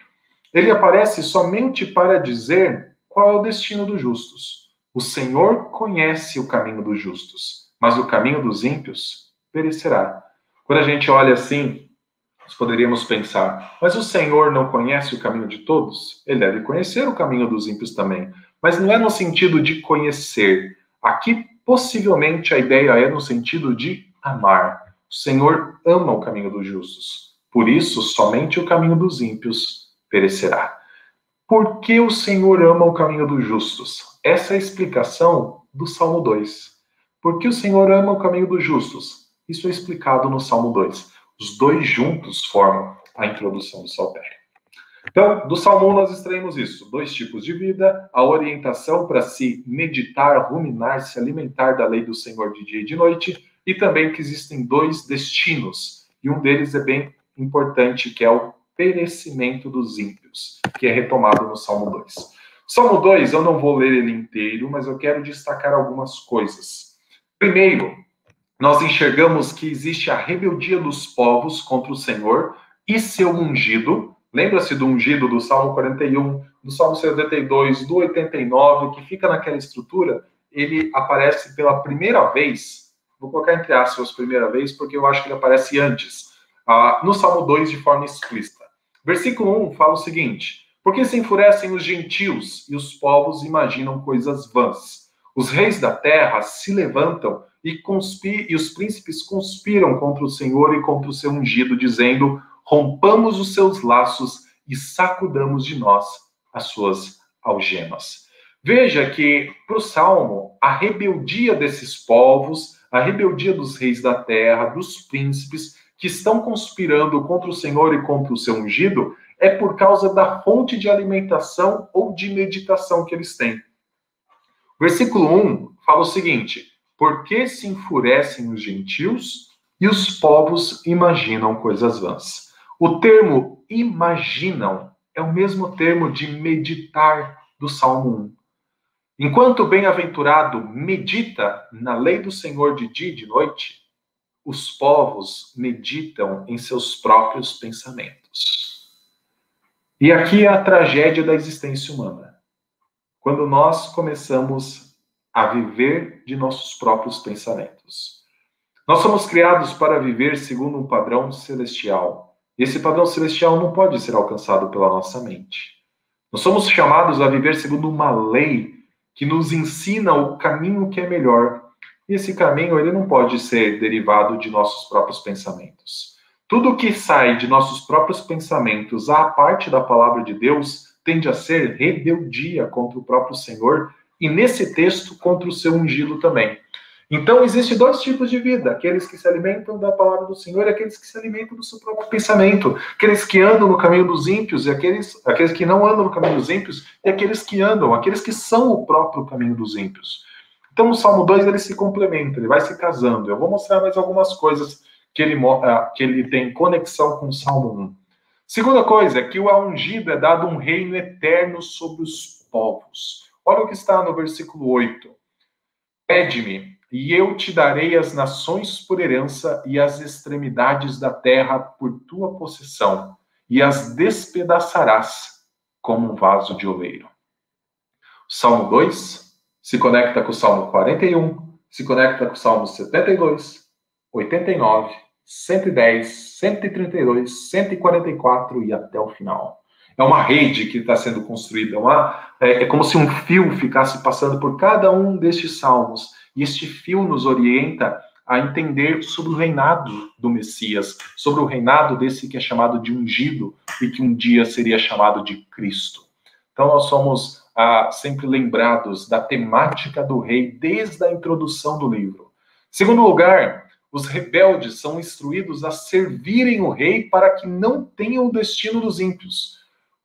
Ele aparece somente para dizer qual é o destino dos justos. O Senhor conhece o caminho dos justos, mas o caminho dos ímpios perecerá. Quando a gente olha assim, nós poderíamos pensar, mas o Senhor não conhece o caminho de todos? Ele deve conhecer o caminho dos ímpios também. Mas não é no sentido de conhecer. Aqui, possivelmente, a ideia é no sentido de amar. O Senhor ama o caminho dos justos. Por isso, somente o caminho dos ímpios perecerá. Por que o Senhor ama o caminho dos justos? Essa é a explicação do Salmo 2. Por que o Senhor ama o caminho dos justos? Isso é explicado no Salmo 2. Os dois juntos formam a introdução do saltério. Então, do Salmo 1 nós extraímos isso: dois tipos de vida, a orientação para se meditar, ruminar, se alimentar da lei do Senhor de dia e de noite, e também que existem dois destinos, e um deles é bem importante, que é o perecimento dos ímpios, que é retomado no Salmo 2. Salmo 2, eu não vou ler ele inteiro, mas eu quero destacar algumas coisas. Primeiro, nós enxergamos que existe a rebeldia dos povos contra o Senhor e seu ungido. Lembra-se do ungido do Salmo 41, do Salmo 72, do 89, que fica naquela estrutura? Ele aparece pela primeira vez Vou colocar entre aspas primeira vez, porque eu acho que ele aparece antes, uh, no Salmo 2 de forma explícita. Versículo 1 fala o seguinte: Porque se enfurecem os gentios e os povos imaginam coisas vãs. Os reis da terra se levantam e, e os príncipes conspiram contra o Senhor e contra o seu ungido, dizendo: Rompamos os seus laços e sacudamos de nós as suas algemas. Veja que, para o Salmo, a rebeldia desses povos, a rebeldia dos reis da terra, dos príncipes, que estão conspirando contra o Senhor e contra o seu ungido, é por causa da fonte de alimentação ou de meditação que eles têm. Versículo 1 fala o seguinte: Por que se enfurecem os gentios e os povos imaginam coisas vãs? O termo imaginam é o mesmo termo de meditar do Salmo 1. Enquanto o bem-aventurado medita na lei do Senhor de dia e de noite, os povos meditam em seus próprios pensamentos. E aqui é a tragédia da existência humana. Quando nós começamos a viver de nossos próprios pensamentos. Nós somos criados para viver segundo um padrão celestial. E esse padrão celestial não pode ser alcançado pela nossa mente. Nós somos chamados a viver segundo uma lei que nos ensina o caminho que é melhor. E esse caminho ele não pode ser derivado de nossos próprios pensamentos. Tudo que sai de nossos próprios pensamentos à parte da palavra de Deus tende a ser rebeldia contra o próprio Senhor e nesse texto contra o seu ungido também. Então, existem dois tipos de vida: aqueles que se alimentam da palavra do Senhor e aqueles que se alimentam do seu próprio pensamento. Aqueles que andam no caminho dos ímpios e aqueles, aqueles que não andam no caminho dos ímpios e aqueles que andam, aqueles que são o próprio caminho dos ímpios. Então, o Salmo 2 ele se complementa, ele vai se casando. Eu vou mostrar mais algumas coisas que ele, ah, que ele tem conexão com o Salmo 1. Segunda coisa é que o ungido é dado um reino eterno sobre os povos. Olha o que está no versículo 8. Pede-me e eu te darei as nações por herança e as extremidades da terra por tua possessão, e as despedaçarás como um vaso de oleiro. Salmo 2 se conecta com o Salmo 41, se conecta com o Salmo 72, 89, 110, 132, 144 e até o final. É uma rede que está sendo construída, é uma, é, é como se um fio ficasse passando por cada um destes salmos e este fio nos orienta a entender sobre o reinado do Messias, sobre o reinado desse que é chamado de ungido e que um dia seria chamado de Cristo. Então, nós somos ah, sempre lembrados da temática do rei desde a introdução do livro. Segundo lugar, os rebeldes são instruídos a servirem o rei para que não tenham o destino dos ímpios.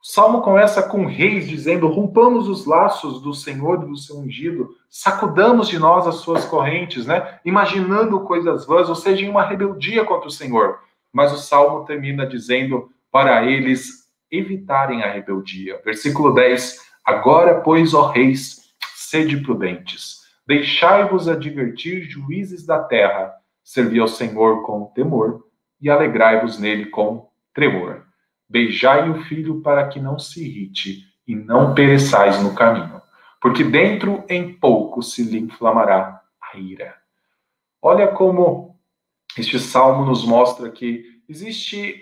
O salmo começa com reis dizendo: rompamos os laços do Senhor e do seu ungido, sacudamos de nós as suas correntes, né? Imaginando coisas vãs, ou seja, em uma rebeldia contra o Senhor. Mas o salmo termina dizendo para eles evitarem a rebeldia. Versículo 10: Agora, pois, ó reis, sede prudentes, deixai-vos advertir juízes da terra, servi ao Senhor com temor e alegrai-vos nele com tremor. Beijai o filho para que não se irrite e não pereçais no caminho, porque dentro em pouco se lhe inflamará a ira. Olha como este salmo nos mostra que existe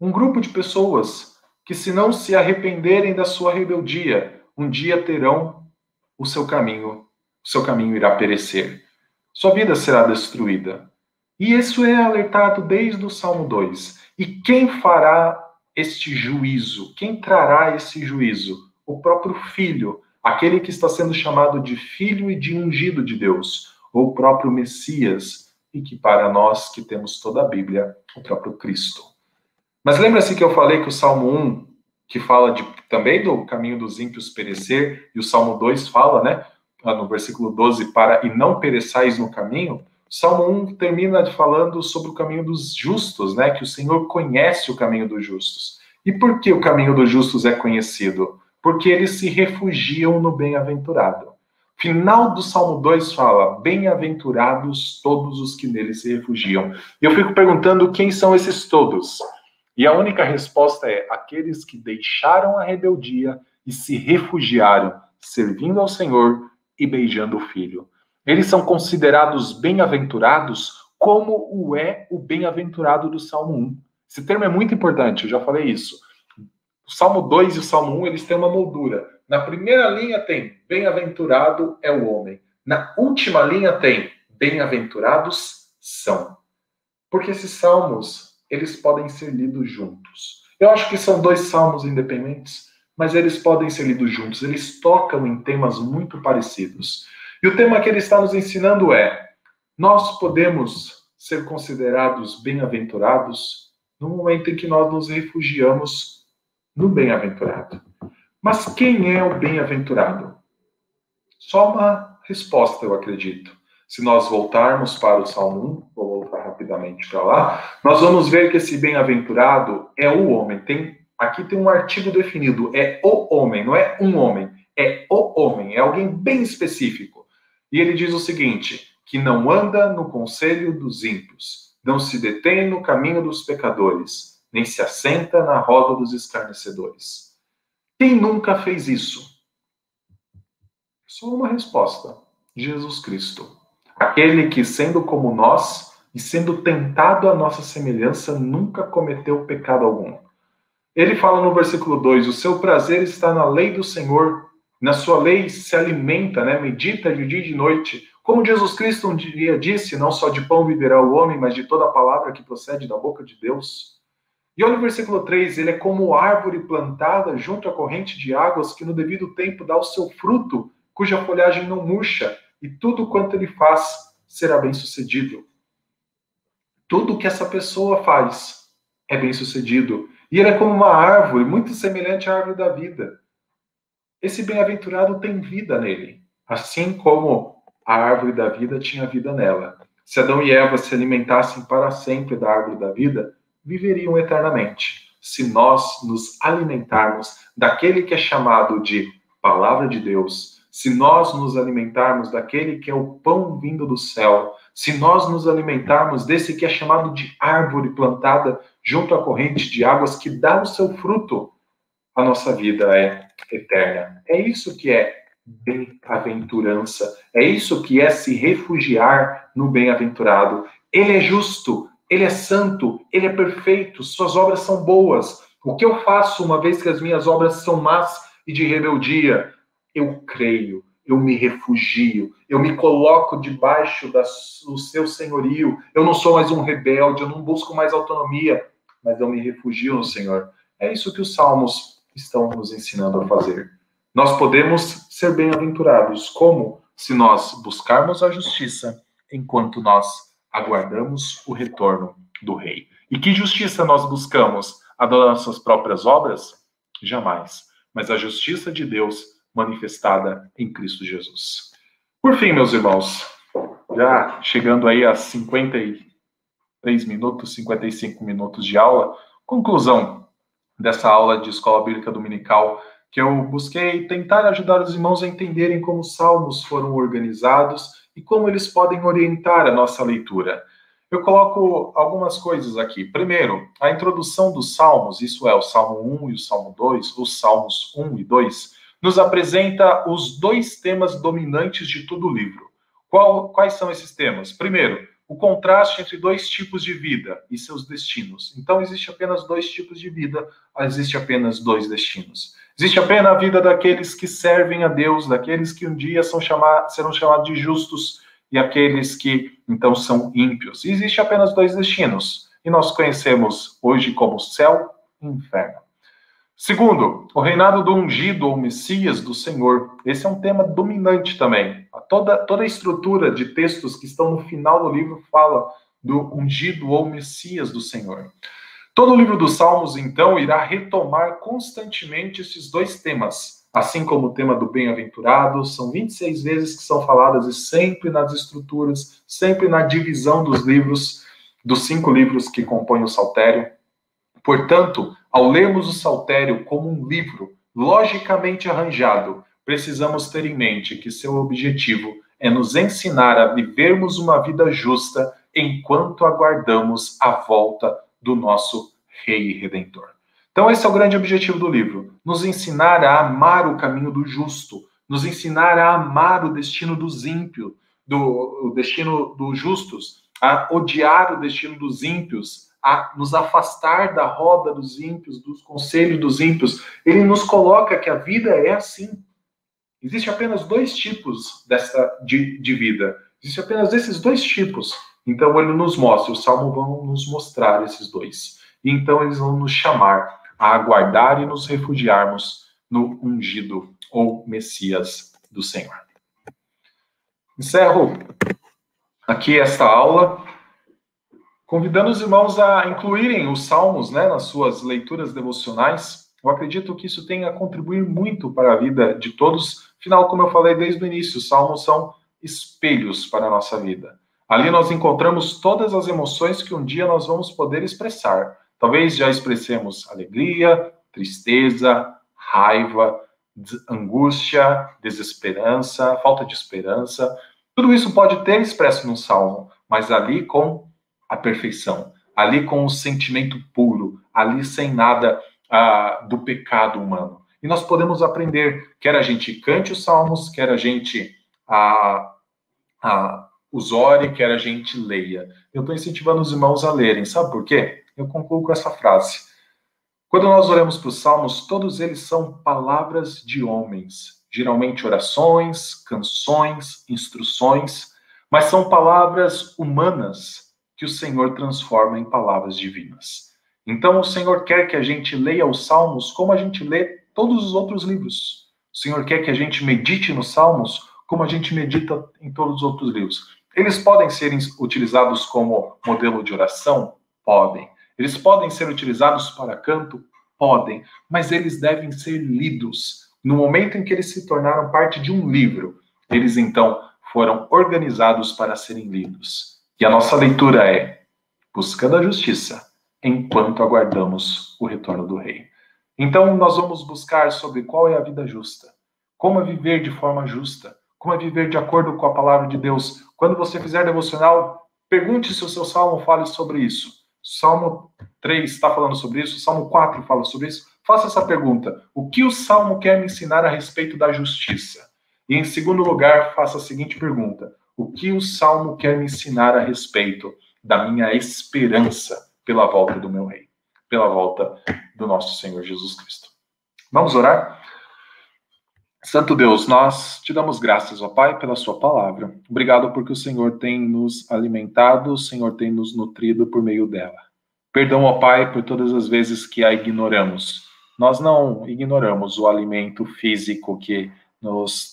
um grupo de pessoas que, se não se arrependerem da sua rebeldia, um dia terão o seu caminho, o seu caminho irá perecer. Sua vida será destruída. E isso é alertado desde o Salmo 2. E quem fará este juízo? Quem trará esse juízo? O próprio Filho, aquele que está sendo chamado de Filho e de ungido de Deus, ou o próprio Messias, e que para nós que temos toda a Bíblia, o próprio Cristo. Mas lembra-se que eu falei que o Salmo 1, que fala de, também do caminho dos ímpios perecer, e o Salmo 2 fala, né, no versículo 12, para e não pereçais no caminho, Salmo 1 termina falando sobre o caminho dos justos, né? Que o Senhor conhece o caminho dos justos. E por que o caminho dos justos é conhecido? Porque eles se refugiam no bem-aventurado. Final do Salmo 2 fala: Bem-aventurados todos os que nele se refugiam. E eu fico perguntando quem são esses todos? E a única resposta é: aqueles que deixaram a rebeldia e se refugiaram, servindo ao Senhor e beijando o Filho. Eles são considerados bem-aventurados como o é o bem-aventurado do Salmo 1. Esse termo é muito importante, eu já falei isso. O Salmo 2 e o Salmo 1, eles têm uma moldura. Na primeira linha tem bem-aventurado é o homem. Na última linha tem bem-aventurados são. Porque esses salmos, eles podem ser lidos juntos. Eu acho que são dois salmos independentes, mas eles podem ser lidos juntos. Eles tocam em temas muito parecidos. E o tema que ele está nos ensinando é: nós podemos ser considerados bem-aventurados no momento em que nós nos refugiamos no bem-aventurado. Mas quem é o bem-aventurado? Só uma resposta, eu acredito. Se nós voltarmos para o Salmo 1, vou voltar rapidamente para lá, nós vamos ver que esse bem-aventurado é o homem. Tem aqui tem um artigo definido, é o homem, não é um homem, é o homem, é alguém bem específico. E ele diz o seguinte: que não anda no conselho dos ímpios, não se detém no caminho dos pecadores, nem se assenta na roda dos escarnecedores. Quem nunca fez isso? Só uma resposta: Jesus Cristo. Aquele que, sendo como nós e sendo tentado à nossa semelhança, nunca cometeu pecado algum. Ele fala no versículo 2: O seu prazer está na lei do Senhor, na sua lei se alimenta, né? medita de dia e de noite. Como Jesus Cristo um dia disse: Não só de pão viverá o homem, mas de toda a palavra que procede da boca de Deus. E olha o versículo 3: Ele é como árvore plantada junto à corrente de águas que no devido tempo dá o seu fruto, cuja folhagem não murcha, e tudo quanto ele faz será bem sucedido. Tudo que essa pessoa faz é bem sucedido. E ele é como uma árvore, muito semelhante à árvore da vida. Esse bem-aventurado tem vida nele, assim como a árvore da vida tinha vida nela. Se Adão e Eva se alimentassem para sempre da árvore da vida, viveriam eternamente. Se nós nos alimentarmos daquele que é chamado de palavra de Deus, se nós nos alimentarmos daquele que é o pão vindo do céu, se nós nos alimentarmos desse que é chamado de árvore plantada junto à corrente de águas que dá o seu fruto, a nossa vida é eterna. É isso que é bem-aventurança. É isso que é se refugiar no bem-aventurado. Ele é justo, ele é santo, ele é perfeito, suas obras são boas. O que eu faço uma vez que as minhas obras são más e de rebeldia? eu creio, eu me refugio, eu me coloco debaixo do seu senhorio. Eu não sou mais um rebelde, eu não busco mais autonomia, mas eu me refugio no Senhor. É isso que os salmos estão nos ensinando a fazer. Nós podemos ser bem-aventurados, como se nós buscarmos a justiça enquanto nós aguardamos o retorno do rei. E que justiça nós buscamos? A das nossas próprias obras? Jamais. Mas a justiça de Deus manifestada em Cristo Jesus. Por fim, meus irmãos, já chegando aí a 53 minutos, 55 minutos de aula, conclusão dessa aula de escola bíblica dominical, que eu busquei tentar ajudar os irmãos a entenderem como os salmos foram organizados e como eles podem orientar a nossa leitura. Eu coloco algumas coisas aqui. Primeiro, a introdução dos salmos, isso é, o Salmo 1 e o Salmo 2, os Salmos 1 e 2, nos apresenta os dois temas dominantes de todo o livro. Qual, quais são esses temas? Primeiro, o contraste entre dois tipos de vida e seus destinos. Então, existe apenas dois tipos de vida, existe apenas dois destinos. Existe apenas a vida daqueles que servem a Deus, daqueles que um dia são chamar, serão chamados de justos e aqueles que então são ímpios. E existe apenas dois destinos. E nós conhecemos hoje como céu e inferno. Segundo, o reinado do ungido ou Messias do Senhor. Esse é um tema dominante também. Toda, toda a estrutura de textos que estão no final do livro fala do ungido ou Messias do Senhor. Todo o livro dos Salmos, então, irá retomar constantemente esses dois temas, assim como o tema do bem-aventurado. São 26 vezes que são faladas e sempre nas estruturas, sempre na divisão dos livros, dos cinco livros que compõem o Saltério. Portanto, ao lermos o Saltério como um livro logicamente arranjado, precisamos ter em mente que seu objetivo é nos ensinar a vivermos uma vida justa enquanto aguardamos a volta do nosso Rei Redentor. Então, esse é o grande objetivo do livro: nos ensinar a amar o caminho do justo, nos ensinar a amar o destino dos ímpios, do, o destino dos justos, a odiar o destino dos ímpios, a nos afastar da roda dos ímpios, dos conselhos dos ímpios. Ele nos coloca que a vida é assim. Existe apenas dois tipos dessa de, de vida. Existe apenas esses dois tipos. Então ele nos mostra, o Salmo vão nos mostrar esses dois. E então eles vão nos chamar a aguardar e nos refugiarmos no ungido ou Messias do Senhor. Encerro aqui esta aula convidando os irmãos a incluírem os salmos né, nas suas leituras devocionais. Eu acredito que isso tenha a contribuir muito para a vida de todos. Afinal, como eu falei desde o início, os salmos são espelhos para a nossa vida. Ali nós encontramos todas as emoções que um dia nós vamos poder expressar. Talvez já expressemos alegria, tristeza, raiva, angústia, desesperança, falta de esperança. Tudo isso pode ter expresso no salmo, mas ali com a perfeição, ali com o sentimento puro, ali sem nada ah, do pecado humano. E nós podemos aprender, quer a gente cante os salmos, quer a gente ah, ah, os ore, quer a gente leia. Eu estou incentivando os irmãos a lerem. Sabe por quê? Eu concluo com essa frase. Quando nós olhamos para os salmos, todos eles são palavras de homens, geralmente orações, canções, instruções, mas são palavras humanas que o Senhor transforma em palavras divinas. Então, o Senhor quer que a gente leia os salmos como a gente lê todos os outros livros. O Senhor quer que a gente medite nos salmos como a gente medita em todos os outros livros. Eles podem ser utilizados como modelo de oração? Podem. Eles podem ser utilizados para canto? Podem. Mas eles devem ser lidos. No momento em que eles se tornaram parte de um livro, eles então foram organizados para serem lidos. E a nossa leitura é buscando a justiça enquanto aguardamos o retorno do rei. Então nós vamos buscar sobre qual é a vida justa, como é viver de forma justa, como é viver de acordo com a palavra de Deus. Quando você fizer devocional, pergunte se o seu salmo fala sobre isso. Salmo 3 está falando sobre isso, Salmo 4 fala sobre isso. Faça essa pergunta: o que o salmo quer me ensinar a respeito da justiça? E em segundo lugar, faça a seguinte pergunta: o que o salmo quer me ensinar a respeito da minha esperança pela volta do meu rei, pela volta do nosso Senhor Jesus Cristo? Vamos orar? Santo Deus, nós te damos graças, ó Pai, pela Sua palavra. Obrigado porque o Senhor tem nos alimentado, o Senhor tem nos nutrido por meio dela. Perdão, ó Pai, por todas as vezes que a ignoramos. Nós não ignoramos o alimento físico que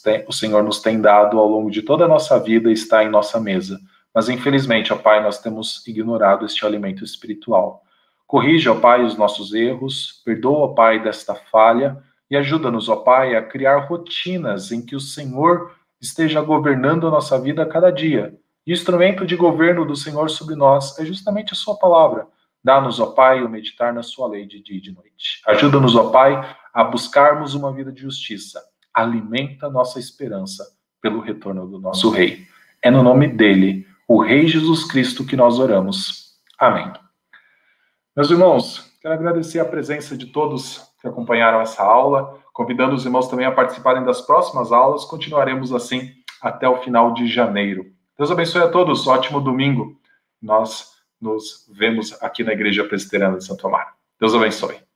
tem, o Senhor nos tem dado ao longo de toda a nossa vida está em nossa mesa. Mas infelizmente, ó Pai, nós temos ignorado este alimento espiritual. Corrija, ó Pai, os nossos erros, perdoa, ó Pai, desta falha e ajuda-nos, ó Pai, a criar rotinas em que o Senhor esteja governando a nossa vida a cada dia. E o instrumento de governo do Senhor sobre nós é justamente a Sua palavra. Dá-nos, ó Pai, o meditar na Sua lei de dia e de noite. Ajuda-nos, ó Pai, a buscarmos uma vida de justiça. Alimenta nossa esperança pelo retorno do nosso Rei. É no nome dele, o Rei Jesus Cristo, que nós oramos. Amém. Meus irmãos, quero agradecer a presença de todos que acompanharam essa aula, convidando os irmãos também a participarem das próximas aulas. Continuaremos assim até o final de janeiro. Deus abençoe a todos. Ótimo domingo. Nós nos vemos aqui na Igreja Presbiteriana de Santo Amaro. Deus abençoe.